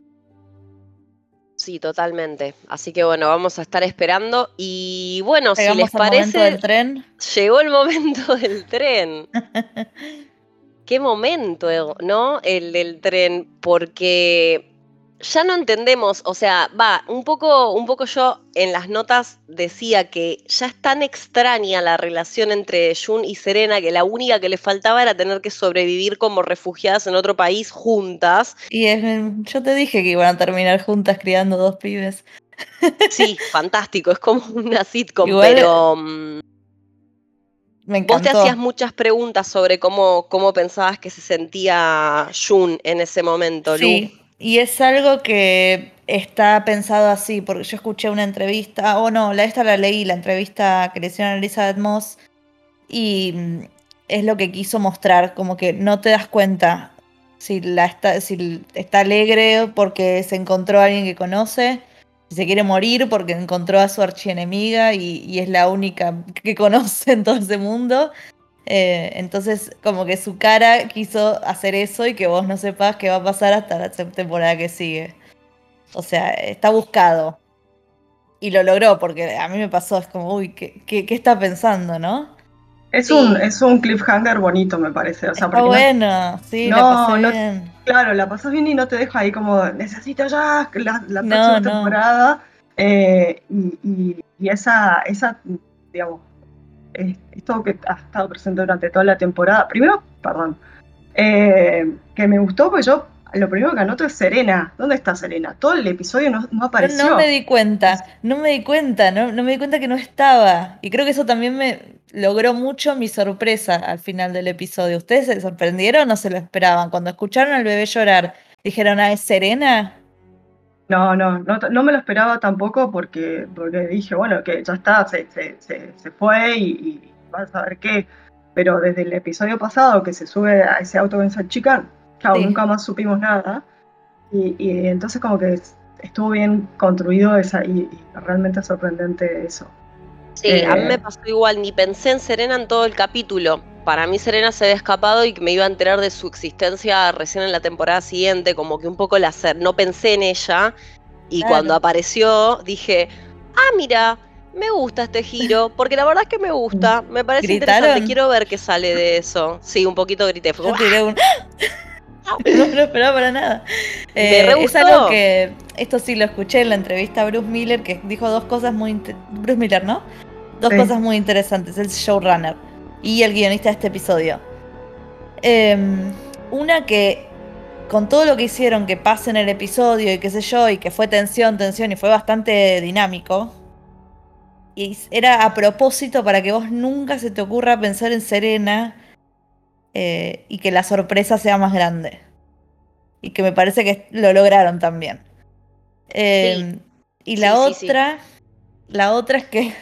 Sí, totalmente. Así que bueno, vamos a estar esperando. Y bueno, si les parece, del tren. llegó el momento del tren. Qué momento, ¿no? El del tren, porque ya no entendemos, o sea, va, un poco, un poco yo en las notas decía que ya es tan extraña la relación entre Jun y Serena que la única que le faltaba era tener que sobrevivir como refugiadas en otro país juntas. Y es- yo te dije que iban a terminar juntas criando dos pibes. Sí, fantástico, es como una sitcom, Igual- pero mm, Me vos te hacías muchas preguntas sobre cómo, cómo pensabas que se sentía Jun en ese momento, Lu. Y es algo que está pensado así, porque yo escuché una entrevista, o no, la esta la leí, la entrevista que le hicieron a Elizabeth Moss, y mm, es lo que quiso mostrar, como que no te das cuenta si, la está, si está alegre porque se encontró a alguien que conoce, si se quiere morir porque encontró a su archienemiga y, y es la única que conoce en todo ese mundo. Eh, entonces, como que su cara quiso hacer eso y que vos no sepas qué va a pasar hasta la temporada que sigue. O sea, está buscado. Y lo logró, porque a mí me pasó, es como, uy, ¿qué, qué, qué está pensando, no? Es, Sí. un, es un cliffhanger bonito, me parece. O sea, Está porque no- bueno, sí, la pasé no- bien. claro, la pasas bien y no te deja ahí como, necesito ya la, la próxima temporada. Eh, y, y- y esa, esa, digamos, esto que ha estado presente durante toda la temporada. Primero, perdón, eh, que me gustó porque yo lo primero que anoto es Serena. ¿Dónde está Serena? Todo el episodio no, no No, apareció. no me di cuenta, no me di cuenta, no, no me di cuenta que no estaba. Y creo que eso también me logró mucho mi sorpresa al final del episodio. ¿Ustedes se sorprendieron o no se lo esperaban? Cuando escucharon al bebé llorar, dijeron, ah, ¿es Serena? No, no, no, no me lo esperaba tampoco porque, porque dije, bueno, que ya está, se, se, se, se fue y, y vas a ver qué. Pero desde el episodio pasado que se sube a ese auto en Chican, claro, Sí. nunca más supimos nada. Y, y entonces como que estuvo bien construido esa, y, y realmente sorprendente eso. Sí, a mí Eh. me pasó igual, ni pensé en Serena en todo el capítulo. Para mí Serena se había escapado y que me iba a enterar de su existencia recién en la temporada siguiente, como que un poco la cer- no pensé en ella y Claro. cuando apareció dije, ah, mira, me gusta este giro, porque la verdad es que me gusta, me parece ¿Gritaron? interesante, quiero ver qué sale de eso. Sí, un poquito grité, fue Yo como, tiré un... no me lo esperaba para nada. Me Eh, re es gustó. algo que, esto sí lo escuché en la entrevista a Bruce Miller, que dijo dos cosas muy... Bruce Miller, ¿no? Dos Sí. cosas muy interesantes, el showrunner y el guionista de este episodio. Em, una que con todo lo que hicieron que pase en el episodio y qué sé yo, y que fue tensión, tensión y fue bastante dinámico, y era a propósito para que vos nunca se te ocurra pensar en Serena eh, y que la sorpresa sea más grande. Y que me parece que lo lograron también. Eh, Y la Sí, sí, sí. otra, la otra es que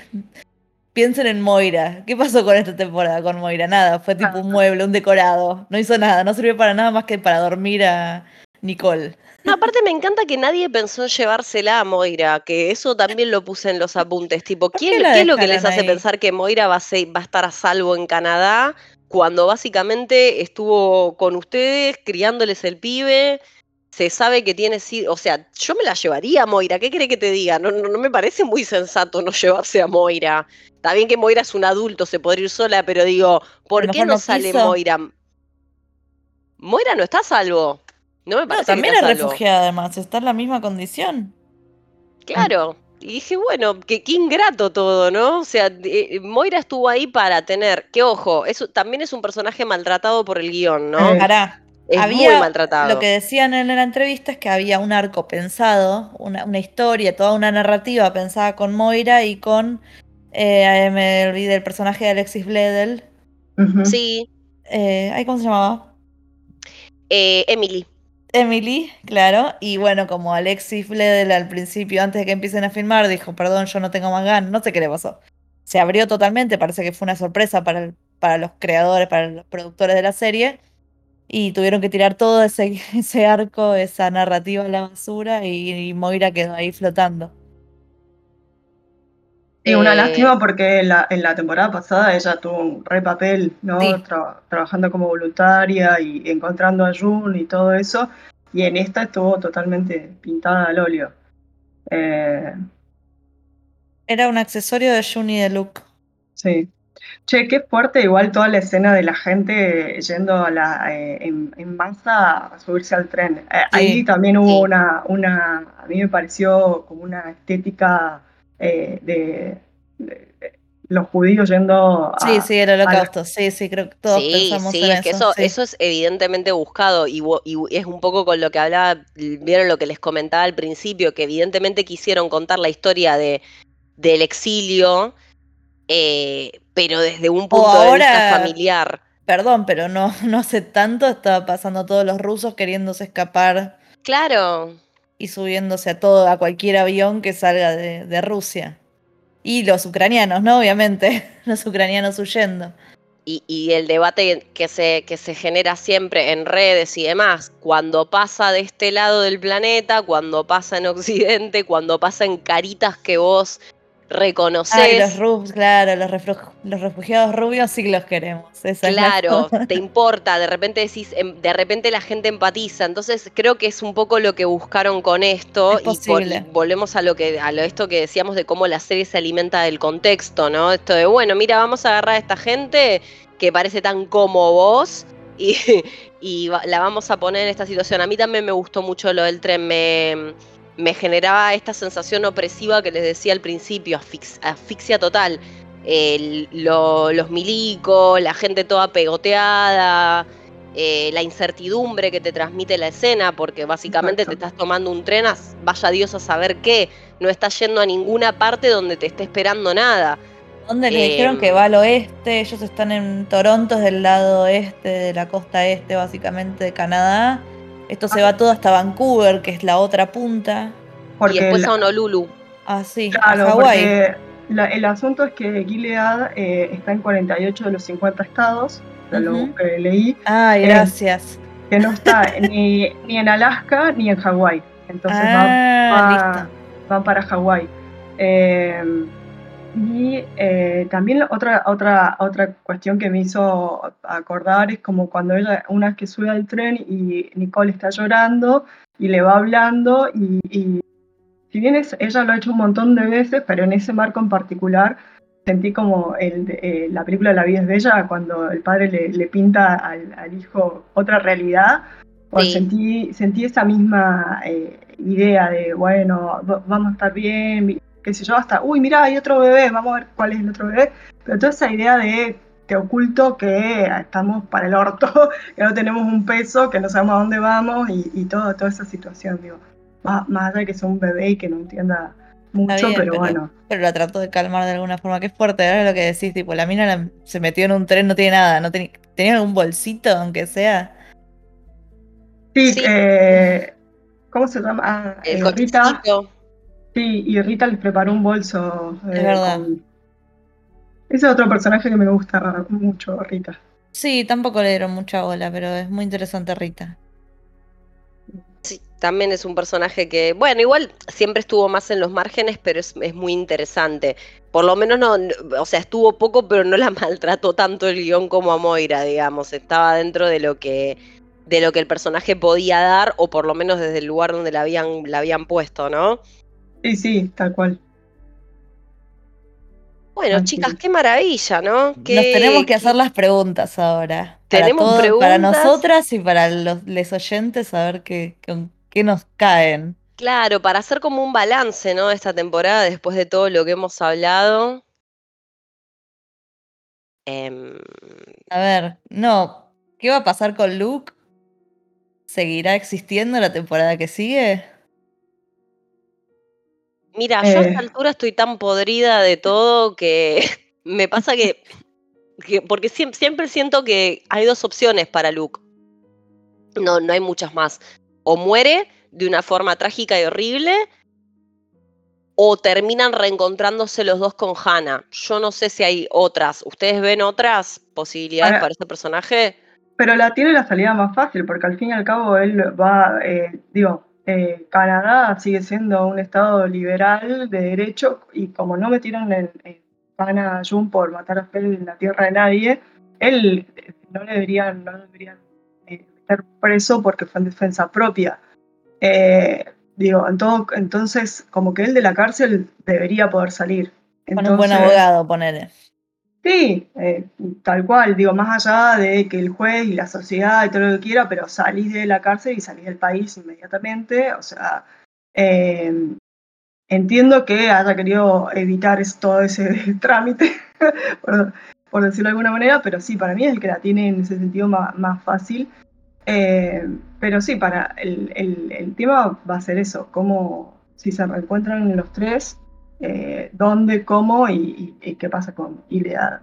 piensen en Moira. ¿Qué pasó con esta temporada con Moira? Nada, fue tipo un mueble, un decorado. No hizo nada, no sirvió para nada más que para dormir a Nicole. No, aparte me encanta que nadie pensó en llevársela a Moira, que eso también lo puse en los apuntes, tipo, ¿Por ¿quién, qué la ¿qué es lo que les hace ahí? pensar que Moira va a, ser- va a estar a salvo en Canadá cuando básicamente estuvo con ustedes criándoles el pibe? Se sabe que tiene, sí- o sea, yo me la llevaría a Moira, ¿qué cree que te diga? No, no, no me parece muy sensato no llevarse a Moira. Está bien que Moira es un adulto, se podría ir sola, pero digo, ¿por qué no, no sale quiso. Moira? Moira no está a salvo. No me No, parece también que es salvo. refugiada además, está en la misma condición. Claro. Y dije, bueno, que qué ingrato todo, ¿no? O sea, eh, Moira estuvo ahí para tener, que ojo, eso también es un personaje maltratado por el guion, ¿no? Eh, Pará, es había, muy maltratado. Lo que decían en la entrevista es que había un arco pensado, una, una historia, toda una narrativa pensada con Moira y con. eh, me olvidé el personaje de Alexis Bledel. Sí, Eh, ay, ¿Cómo se llamaba? eh, Emily. Emily, claro. Y bueno, como Alexis Bledel al principio, antes de que empiecen a filmar, dijo: Perdón, yo no tengo más ganas. No sé qué le pasó. Se abrió totalmente, parece que fue una sorpresa para, el- para los creadores, para los productores de la serie. Y tuvieron que tirar todo ese, ese arco, esa narrativa a la basura y, y Moira quedó ahí flotando. Y una Eh, lástima porque en la, en la temporada pasada ella tuvo un re papel, ¿no? Sí. Tra- trabajando como voluntaria y encontrando a Jun y todo eso. Y en esta estuvo totalmente pintada al óleo. Eh, Era un accesorio de Juni de Luke. sí. Che, qué fuerte igual toda la escena de la gente yendo a la, eh, en, en masa a subirse al tren. Eh, Ahí también hubo sí. una, una, a mí me pareció como una estética eh, de, de- de los judíos yendo a, Sí, sí, el a la- holocausto. Sí, sí, creo que todos sí, pensamos sí, en es que eso. eso, sí. eso es evidentemente buscado y, es un poco con lo que hablaba, vieron lo que les comentaba al principio, que evidentemente quisieron contar la historia de, del exilio, eh, pero desde un punto de vista familiar. Perdón, pero no, no hace tanto estaba pasando todos los rusos queriéndose escapar Claro, y subiéndose a todo, a cualquier avión que salga de, de Rusia. Y los ucranianos, ¿no? Obviamente, los ucranianos huyendo. y, y el debate que se, que se genera siempre en redes y demás, cuando pasa de este lado del planeta, cuando pasa en Occidente, cuando pasa en caritas que vos reconoces. Ay, los rubs, claro, los, los refugiados rubios sí los queremos. Esa Claro, te importa, de repente decís, em, de repente la gente empatiza. Entonces creo que es un poco lo que buscaron con esto. Es y, volvemos a lo que, a lo esto que decíamos de cómo la serie se alimenta del contexto, ¿no? Esto de bueno, mira, vamos a agarrar a esta gente que parece tan como vos. Y, y la vamos a poner en esta situación. A mí también me gustó mucho lo del tren. Me, me generaba esta sensación opresiva que les decía al principio, asfix- asfixia total. El- lo- los milicos, la gente toda pegoteada, eh, la incertidumbre que te transmite la escena, porque básicamente Exacto. te estás tomando un tren, a- vaya Dios a saber qué, no estás yendo a ninguna parte donde te esté esperando nada. ¿Dónde le Em, dijeron que va al oeste? Ellos están en Toronto, es del lado oeste, de la costa este, básicamente, de Canadá. Esto se Ah. va todo hasta Vancouver, que es la otra punta. Porque y después la- a Honolulu. Ah, sí, Claro, a Hawái. el asunto es que Gilead eh, está en 48 de los 50 estados, de lo que leí, Ay, eh, gracias. que no está ni, ni en Alaska ni en Hawái. Entonces va- ah, va- van para Hawái. Eh, y eh, también otra, otra, otra cuestión que me hizo acordar es como cuando ella, una vez que sube al tren y Nicole está llorando y le va hablando y, y si bien es- ella lo ha hecho un montón de veces, pero en ese marco en particular sentí como el, eh, la película La vida es bella cuando el padre le, le pinta al, al hijo otra realidad. O Sí. sentí, sentí esa misma eh, idea de, bueno, va- vamos a estar bien, qué sé yo, hasta, uy, mira, hay otro bebé, vamos a ver cuál es el otro bebé. Pero toda esa idea de te oculto que estamos para el orto, que no tenemos un peso, que no sabemos a dónde vamos y, y todo, toda esa situación, digo. Más, más allá de que sea un bebé y que no entienda mucho, bien, pero, pero- bueno. Pero la trató de calmar de alguna forma. Qué fuerte, ahora lo que decís, tipo, la mina la- se metió en un tren, no tiene nada, no tenía, tenía algún bolsito, aunque sea. Sí, Sí. eh, ¿cómo se llama? Ah, El eh, Rita. Sí, y Rita les preparó un bolso. Es eh, verdad. con- Ese es otro personaje que me gusta mucho, Rita. Sí, tampoco le dieron mucha bola, pero es muy interesante Rita. Sí, también es un personaje que, bueno, igual siempre estuvo más en los márgenes, pero es, es muy interesante. Por lo menos no, no- o sea, estuvo poco, pero no la maltrató tanto el guion como a Moira, digamos. Estaba dentro de lo que, de lo que el personaje podía dar, o por lo menos desde el lugar donde la habían, la habían puesto, ¿no? Sí, sí, tal cual. Bueno, Así chicas, qué maravilla, ¿no? Nos tenemos que qué- hacer las preguntas ahora. Tenemos para, todo- para preguntas. nosotras y para los les oyentes, a ver qué, con qué nos caen. Claro, para hacer como un balance, ¿no? Esta temporada, después de todo lo que hemos hablado. Em, A ver, no, ¿qué va a pasar con Luke? ¿Seguirá existiendo la temporada que sigue? Mira, yo a Eh. esta altura estoy tan podrida de todo que me pasa que, que- porque siem- siempre, siento que hay dos opciones para Luke. No, no hay muchas más. O muere de una forma trágica y horrible, o terminan reencontrándose los dos con Hannah. Yo no sé si hay otras. ¿Ustedes ven otras posibilidades Ahora- para este personaje? Pero la tiene la salida más fácil, porque al fin y al cabo él va, eh, digo, eh, Canadá sigue siendo un estado liberal de derecho y como no metieron en, en Hannah June por matar a Fell en la tierra de nadie, él eh, no le deberían, no deberían eh, meter preso porque fue en defensa propia. Eh, digo, en todo- entonces como que él de la cárcel debería poder salir. Con un buen abogado, ponele. Sí, eh, tal cual, digo, más allá de que el juez y la sociedad y todo lo que quiera, pero salís de la cárcel y salís del país inmediatamente, o sea, eh, entiendo que haya querido evitar todo ese trámite, por, decirlo de alguna manera, pero sí, para mí es el que la tiene en ese sentido más, más fácil. Eh, pero sí, para el- el tema va a ser eso, cómo, si se reencuentran los tres, eh, dónde, cómo y, y- y qué pasa con Gilead.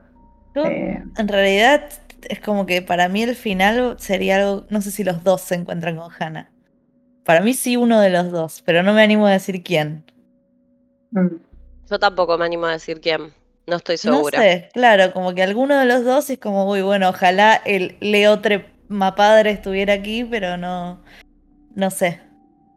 Yo, Eh, en realidad, es como que para mí el final sería algo. No sé si los dos se encuentran con Hannah. Para mí sí uno de los dos, pero no me animo a decir quién. mm, Yo tampoco me animo a decir quién. No estoy No segura. sé, claro, como que alguno de los dos es como, uy, bueno, ojalá el Leo Tremapadre estuviera aquí, pero no, no sé.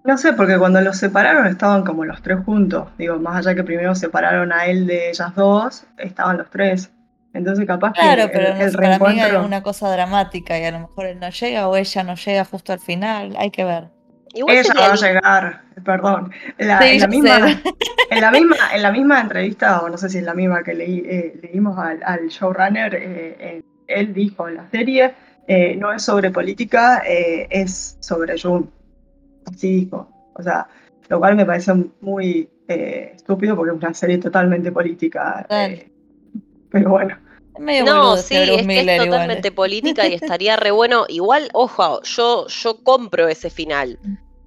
No sé, porque cuando los separaron estaban como los tres juntos. Digo, más allá que primero separaron a él de ellas dos, estaban los tres. Entonces capaz Claro, que pero el, no el para mí hay reencuentro... una cosa dramática y a lo mejor él no llega o ella no llega justo al final. Hay que ver. Igual Ella va a llegar, perdón. En la, Sí, en la yo misma, en la misma, en la misma entrevista, o no sé si es la misma que leí, eh, leímos al, al showrunner, eh, eh, él dijo en la serie, eh, no es sobre política, eh, es sobre Jun. Así dijo. O sea, lo cual me parece muy eh, estúpido porque es una serie totalmente política. Eh, pero bueno. Es medio No, sí, es que es igual. totalmente política y estaría re bueno. Igual, ojo, yo, yo compro ese final.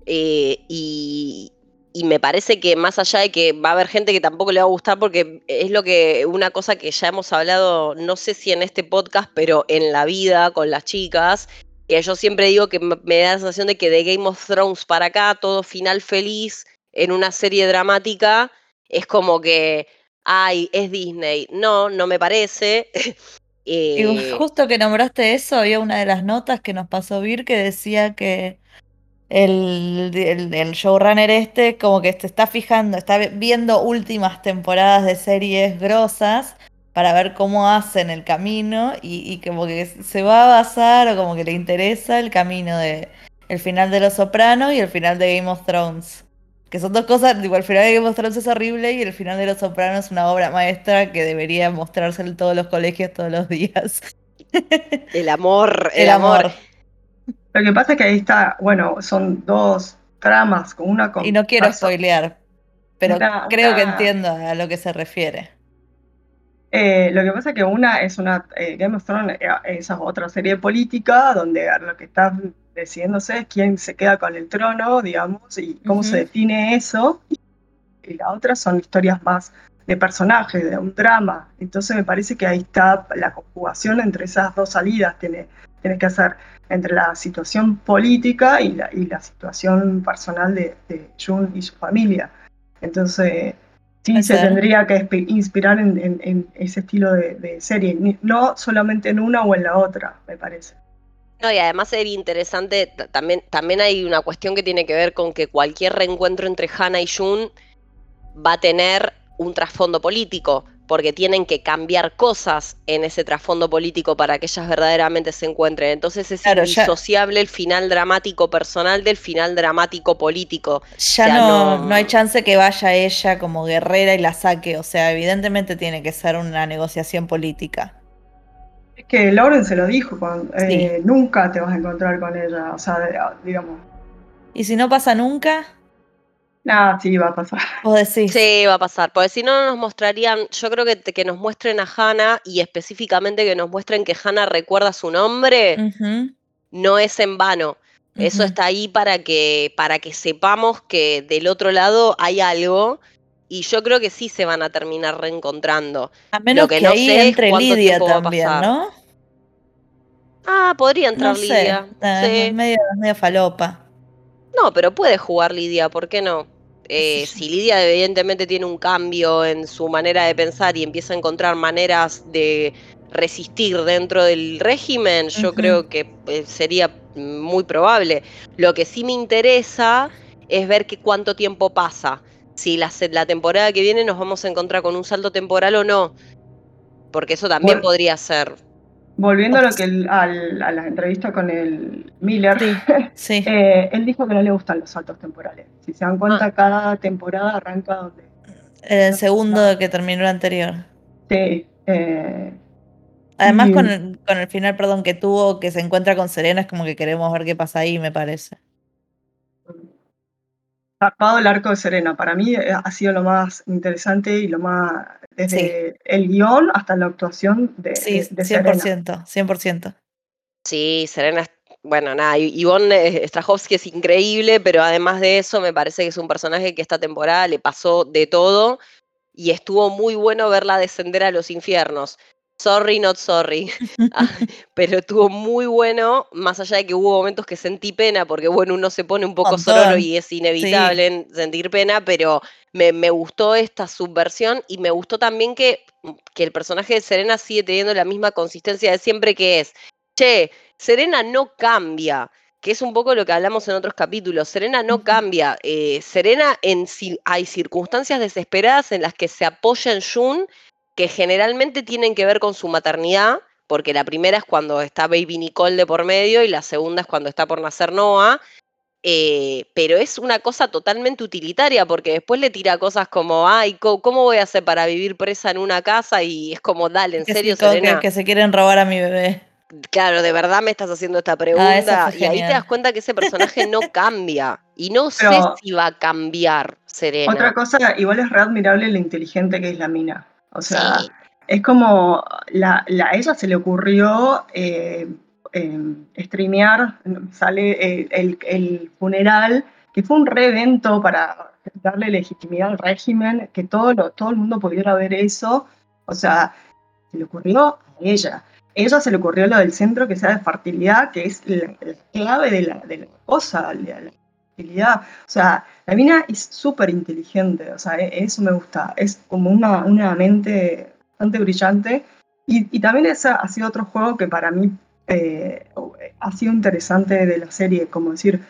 Eh, y, y me parece que más allá de que va a haber gente que tampoco le va a gustar, porque es lo que, una cosa que ya hemos hablado, no sé si en este podcast, pero en la vida con las chicas, que yo siempre digo que me da la sensación de que de Game of Thrones para acá, todo final feliz en una serie dramática, es como que, ay, es Disney. No, no me parece. Y Eh, justo que nombraste eso, había una de las notas que nos pasó Vir que decía que el, el, el showrunner este como que se está fijando, está viendo últimas temporadas de series grosas para ver cómo hacen el camino y, y como que se va a basar o como que le interesa el camino de el final de Los Sopranos y el final de Game of Thrones. Que son dos cosas, el final de Game of Thrones es horrible y el final de Los Sopranos es una obra maestra que debería mostrarse en todos los colegios todos los días. el amor, el, El amor. amor. Lo que pasa es que ahí está, bueno, son dos tramas, con una con Y no quiero spoilear, pero Una- creo que entiendo a lo que se refiere. Eh, lo que pasa es que una es una, eh, Game of Thrones, eh, es otra serie política donde lo que está decidiéndose es quién se queda con el trono, digamos, y cómo se define eso. Y la otra son historias más de personajes, de un drama. Entonces me parece que ahí está la conjugación entre esas dos salidas. Tiene, tiene que hacer entre la situación política y la, y la situación personal de, de Jun y su familia. Entonces, sí se tendría que inspirar en, en- en ese estilo de, de serie, no solamente en una o en la otra, me parece. No, y además sería interesante, también, también hay una cuestión que tiene que ver con que cualquier reencuentro entre Hannah y Jun va a tener un trasfondo político, porque tienen que cambiar cosas en ese trasfondo político para que ellas verdaderamente se encuentren. Entonces es Claro, ya- indisociable el final dramático personal del final dramático político. Ya sea, no, no- no hay chance que vaya ella como guerrera y la saque, o sea, evidentemente tiene que ser una negociación política. Es que Lauren se lo dijo, cuando, eh, nunca te vas a encontrar con ella, o sea, digamos, Y si no pasa nunca, nada, sí va a pasar. vos decís, Sí, va a pasar, porque si no no nos mostrarían, yo creo que, que nos muestren a Hannah y específicamente que nos muestren que Hannah recuerda su nombre, no es en vano. Eso está ahí para que, para que sepamos que del otro lado hay algo y yo creo que sí se van a terminar reencontrando. A menos que que, no ahí sé es entre Lidia tiempo va a también, pasar. ¿no? Ah, podría entrar No sé, Lidia. ah, sí. medio, medio falopa. No, pero puede jugar Lidia, ¿por qué no? Eh, si Lidia evidentemente tiene un cambio en su manera de pensar y empieza a encontrar maneras de resistir dentro del régimen, yo creo que eh, sería muy probable. Lo que sí me interesa es ver que cuánto tiempo pasa. Si la, la temporada que viene nos vamos a encontrar con un salto temporal o no. Porque eso también Bueno. podría ser. Volviendo a lo que el- al- a la entrevista con el Miller, Sí, sí. eh, él dijo que no le gustan los saltos temporales. Si se dan cuenta, Ah. cada temporada arranca donde El segundo que terminó el anterior. Sí, eh, Además, y- con el, con el final, perdón, que tuvo, que se encuentra con Serena, es como que queremos ver qué pasa ahí, me parece. zarpado el arco de Serena. Para mí eh, ha sido lo más interesante y lo más, desde el guion hasta la actuación de, Sí, de- de Serena. 100%, 100%. Sí, Serena, bueno, nada, Ivonne Strahovski es increíble, pero además de eso me parece que es un personaje que esta temporada le pasó de todo y estuvo muy bueno verla descender a los infiernos. Sorry, not sorry. Ah, pero estuvo muy bueno, más allá de que hubo momentos que sentí pena, porque bueno, uno se pone un poco sororo y es inevitable en sentir pena, pero me, me gustó esta subversión y me gustó también que, que el personaje de Serena sigue teniendo la misma consistencia de siempre que es, che, Serena no cambia. que es un poco lo que hablamos en otros capítulos. Serena no cambia. Eh, Serena, en, hay circunstancias desesperadas en las que se apoya en Jun, que generalmente tienen que ver con su maternidad, porque la primera es cuando está Baby Nicole de por medio y la segunda es cuando está por nacer Noah. Eh, pero es una cosa totalmente utilitaria porque después le tira cosas como, ay, ¿cómo voy a hacer para vivir presa en una casa? Y es como, dale, en serio, Serena. que se quieren robar a mi bebé. Claro, de verdad me estás haciendo esta ah, pregunta. y ahí te das cuenta que ese personaje no cambia. Y no sé si va a cambiar, Serena. Otra cosa, igual es re admirable lo inteligente que es la mina. O sea, es como la, la, ella se le ocurrió eh, em, streamear, sale el, el, funeral, que fue un re evento para darle legitimidad al régimen, que todo, lo, todo el mundo pudiera ver eso. O sea, se le ocurrió a ella ella se le ocurrió lo del centro que sea de fertilidad, que es la, clave de la, de la cosa, la, O sea, la mina es súper inteligente, o sea, e, eso me gusta. Es como una, una mente bastante brillante. Y, también ese ha sido otro juego que para mí eh, ha sido interesante de la serie, como decir,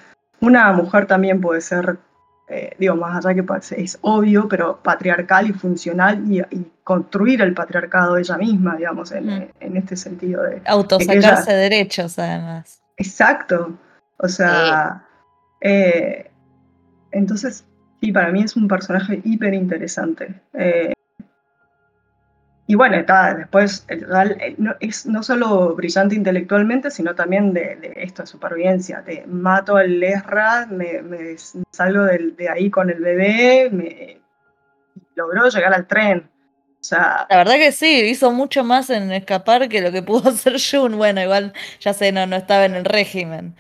una mujer también puede ser eh, digo, más allá que es obvio, pero patriarcal y funcional y, construir el patriarcado ella misma, digamos, en, mm. este sentido de... Autosacarse derechos, además. Exacto. O sea, eh, entonces, sí, para mí es un personaje hiper interesante. Eh, y bueno, está, después no, es no solo brillante intelectualmente, sino también de, de esto, de supervivencia. Te mato al Lesra, me, salgo de, ahí con el bebé, me logró llegar al tren. O sea, la verdad que sí, hizo mucho más en escapar que lo que pudo hacer Jun. Bueno, igual ya sé, no, no estaba en el régimen.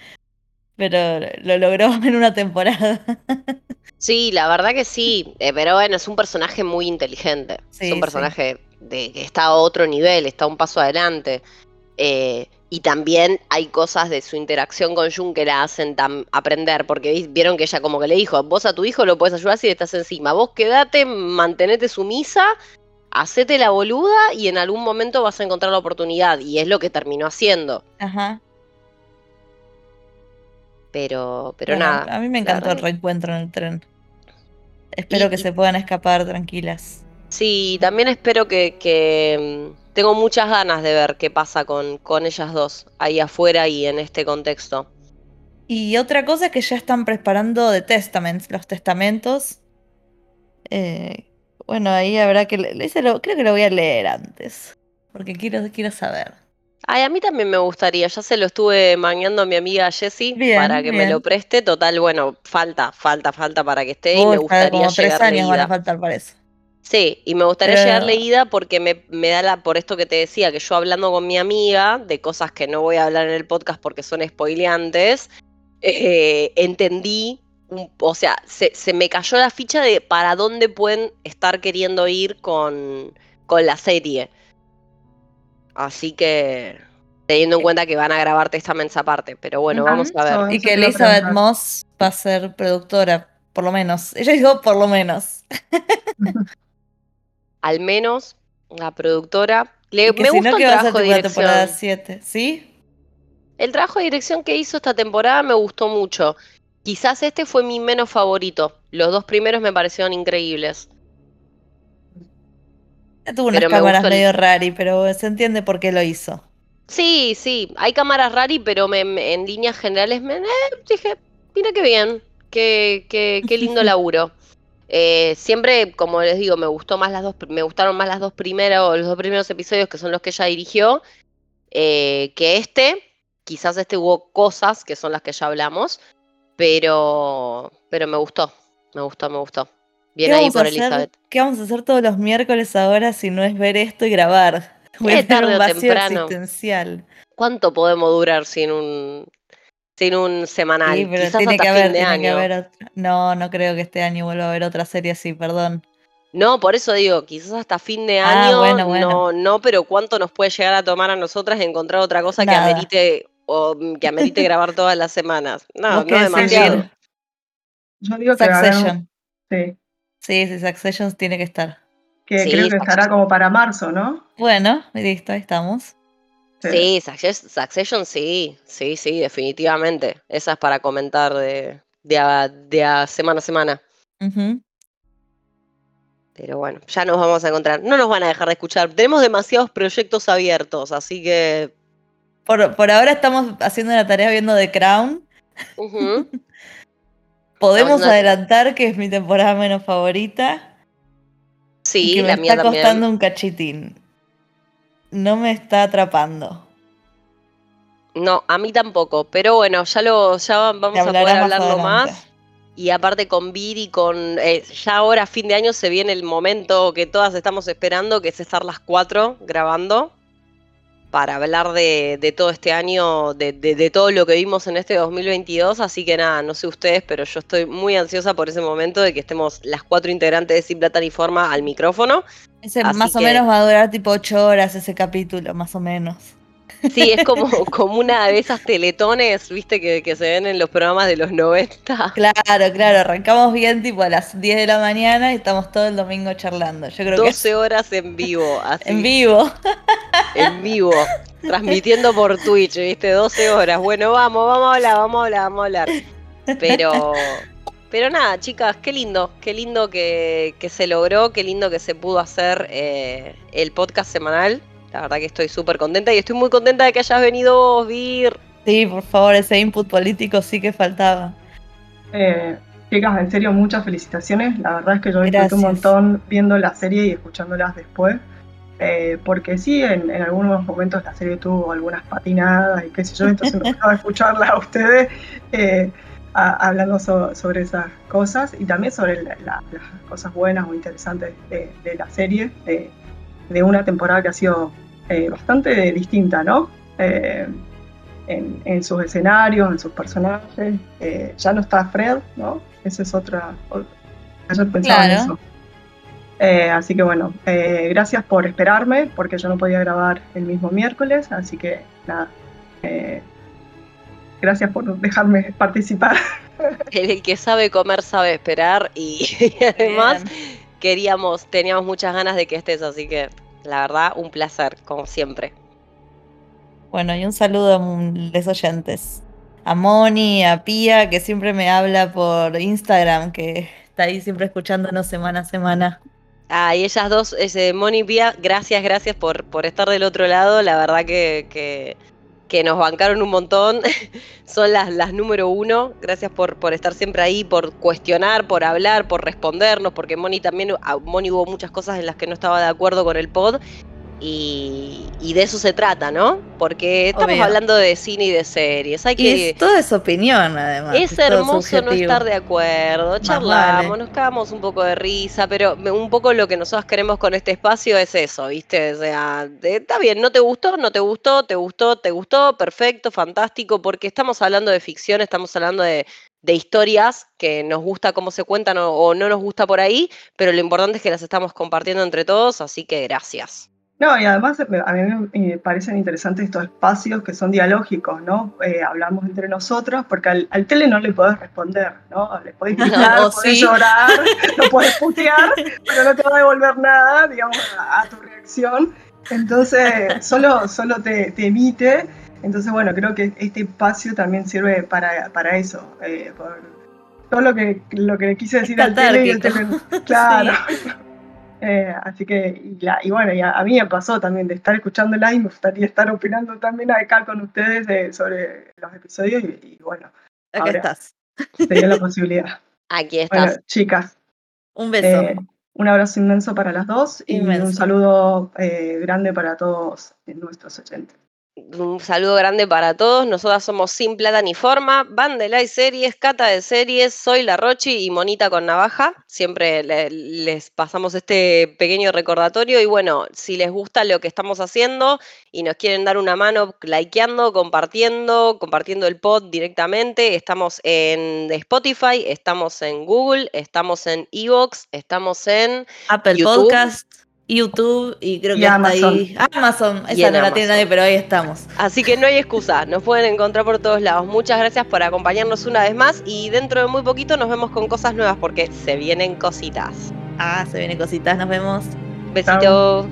Pero lo logró en una temporada. Sí, la verdad que sí. Eh, pero bueno, es un personaje muy inteligente. es un personaje de que está a otro nivel, está un paso adelante. Eh, y también hay cosas de su interacción con Jun que la hacen aprender, porque vieron que ella como que le dijo, vos a tu hijo lo puedes ayudar si le estás encima, vos quédate, mantenete sumisa, hacete la boluda y en algún momento vas a encontrar la oportunidad. Y es lo que terminó haciendo. Ajá. Pero, pero nada. A mí me encantó el reencuentro en el tren. Espero que se puedan escapar tranquilas. Sí, también espero que, mm, tengo muchas ganas de ver qué pasa con, con ellas dos ahí afuera y en este contexto. Y otra cosa es que ya están preparando The Testaments, los testamentos. Eh, bueno, ahí habrá que... creo que lo voy a leer antes, porque quiero, quiero saber. Ay, a mí también me gustaría, ya se lo estuve mangueando a mi amiga Jessie para que me lo preste. Total, bueno, falta, falta, falta para que esté y me gustaría como tres años van a faltar para eso. Sí, y me gustaría llegar leída porque me, da la, por esto que te decía, que yo hablando con mi amiga de cosas que no voy a hablar en el podcast porque son spoileantes, eh, entendí, o sea, se, me cayó la ficha de para dónde pueden estar queriendo ir con, con la serie. Así que teniendo en cuenta que van a grabar Testaments aparte, pero bueno, vamos a ver. Y que Elizabeth Moss va a ser productora, por lo menos. Ella dijo por lo menos. al menos la productora. Le, me gusta el trabajo de dirección. temporada 7, ¿sí? El trabajo de dirección que hizo esta temporada me gustó mucho. Quizás este fue mi menos favorito. Los dos primeros me parecieron increíbles. Tuvo unas cámaras medio rari, pero se entiende por qué lo hizo. Sí, sí, hay cámaras rari, pero en líneas generales me eh, dije, mira qué bien, qué, qué, qué lindo laburo. Eh, siempre, como les digo, me gustó más las dos, me gustaron más las dos primeros, los dos primeros episodios que son los que ella dirigió, eh, que este. Quizás este hubo cosas que son las que ya hablamos, pero, pero me gustó, me gustó, me gustó. Bien ahí por Elizabeth. ¿Qué vamos a hacer todos los miércoles ahora si no es ver esto y grabar? Voy a tarde un vacío existencial. ¿Cuánto podemos durar sin un sin un semanal. Quizás tiene hasta que haber, fin de año. No, no creo que este año vuelva a haber otra serie así, perdón. No, por eso digo, quizás hasta fin de ah, año, no, no, pero cuánto nos puede llegar a tomar a nosotras encontrar otra cosa que amerite o que amerite grabar todas las semanas. No, no demasiado. Yo digo que Succession. Sí. Sí, sí, Succession tiene que estar. Que creo que estará como para marzo, ¿no? Bueno, listo, ahí estamos. Sí, Succession sí, sí, sí, definitivamente. Esa es para comentar de, de, semana a semana. Pero bueno, ya nos vamos a encontrar. No nos van a dejar de escuchar. Tenemos demasiados proyectos abiertos, así que. Por, ahora estamos haciendo la tarea viendo The Crown. Podemos adelantar que es mi temporada menos favorita. Sí, que me está costando un cachitín. No me está atrapando. No, a mí tampoco, pero bueno, ya lo ya vamos a poder hablarlo más. Y aparte con Viri, con eh, ya ahora fin de año se viene el momento que todas estamos esperando, que es estar las cuatro grabando para hablar de, todo este año, de, todo lo que vimos en este 2022. Así que nada, no sé ustedes, pero yo estoy muy ansiosa por ese momento de que estemos las cuatro integrantes de Sin Plata ni Forma al micrófono. Ese más o menos va a durar tipo ocho horas ese capítulo, más o menos. Sí, es como, como una de esas teletones, viste, que, se ven en los programas de los 90. Claro, claro, arrancamos bien tipo a las 10 de la mañana y estamos todo el domingo charlando. Yo creo 12 horas en vivo, así. En vivo. En vivo, transmitiendo por Twitch, viste, 12 horas. Bueno, vamos, vamos a hablar, vamos a hablar, vamos a hablar. Pero, pero nada, chicas, qué lindo, qué lindo que, se logró, qué lindo que se pudo hacer eh, el podcast semanal. La verdad que estoy súper contenta y estoy muy contenta de que hayas venido vos, Vir. Sí, por favor, ese input político sí que faltaba. Eh, chicas, en serio, muchas felicitaciones. La verdad es que yo disfruté un montón viendo la serie y escuchándolas después. Eh, porque sí, en, algunos momentos la serie tuvo algunas patinadas y qué sé yo, entonces me gustaba escucharla a ustedes eh, hablando sobre esas cosas y también sobre las cosas buenas o interesantes de, de la serie de una temporada que ha sido eh, bastante distinta, ¿no? Eh, en, sus escenarios, en sus personajes. Eh, ya no está Fred, ¿no? Esa es otra. Ayer pensaba en eso. así que bueno, gracias por esperarme, porque yo no podía grabar el mismo miércoles, así que nada. gracias por dejarme participar. El que sabe comer sabe esperar y, además queríamos, teníamos muchas ganas de que estés, así que la verdad, un placer, como siempre. Bueno, y un saludo a los oyentes. A Moni, a Pía, que siempre me habla por Instagram, que está ahí siempre escuchándonos semana a semana. Ah, y ellas dos, ese, Moni y Pía, gracias, gracias por, por estar del otro lado. La verdad que, que que nos bancaron un montón, son las, las número uno. Gracias por, por estar siempre ahí, por cuestionar, por hablar, por respondernos, porque Moni también, Moni hubo muchas cosas en las que no estaba de acuerdo con el pod y, de eso se trata, ¿no? Porque estamos hablando de cine y de series. Hay que, es, todo es opinión, además. Es, hermoso no estar de acuerdo. Charlamos, nos cagamos un poco de risa, pero un poco lo que nosotros queremos con este espacio es eso, ¿viste? O sea, está bien, no te gustó, no te gustó, te gustó, te gustó, perfecto, fantástico, porque estamos hablando de ficción, estamos hablando de, historias que nos gusta cómo se cuentan o, no nos gusta por ahí, pero lo importante es que las estamos compartiendo entre todos, así que gracias. No, y además a mí me parecen interesantes estos espacios que son dialógicos, ¿no? Eh, hablamos entre nosotros, porque al, tele no le podés responder, ¿no? Le podés gritar, podés llorar, lo podés putear, pero no te va a devolver nada, digamos, a, tu reacción. Entonces, solo, solo te, emite. Entonces, bueno, creo que este espacio también sirve para, para eso. Eh, por todo lo que, lo que quise decir al tele y el tele. Claro. Eh, así que, y, bueno, a, mí me pasó también de estar escuchando y me gustaría estar opinando también acá con ustedes sobre los episodios y, bueno. Aquí estás. Sería la posibilidad. Aquí estás. Bueno, chicas. Un beso. Eh, un abrazo inmenso para las dos y un saludo eh, grande para todos nuestros oyentes. Un saludo grande para todos. Nosotras somos Sin Plata ni Forma, Bandela y Series, Cata de Series, soy la Rochi y Monita con Navaja. Siempre les pasamos este pequeño recordatorio. Y bueno, si les gusta lo que estamos haciendo y nos quieren dar una mano likeando, compartiendo, compartiendo el pod directamente, estamos en Spotify, estamos en Google, estamos en Evox, estamos en Apple Podcast. YouTube y creo que Amazon. ahí. Amazon, esa no la tiene nadie, pero ahí estamos. Así que no hay excusa, nos pueden encontrar por todos lados. Muchas gracias por acompañarnos una vez más y dentro de muy poquito nos vemos con cosas nuevas porque se vienen cositas. Ah, se vienen cositas, nos vemos. Besito.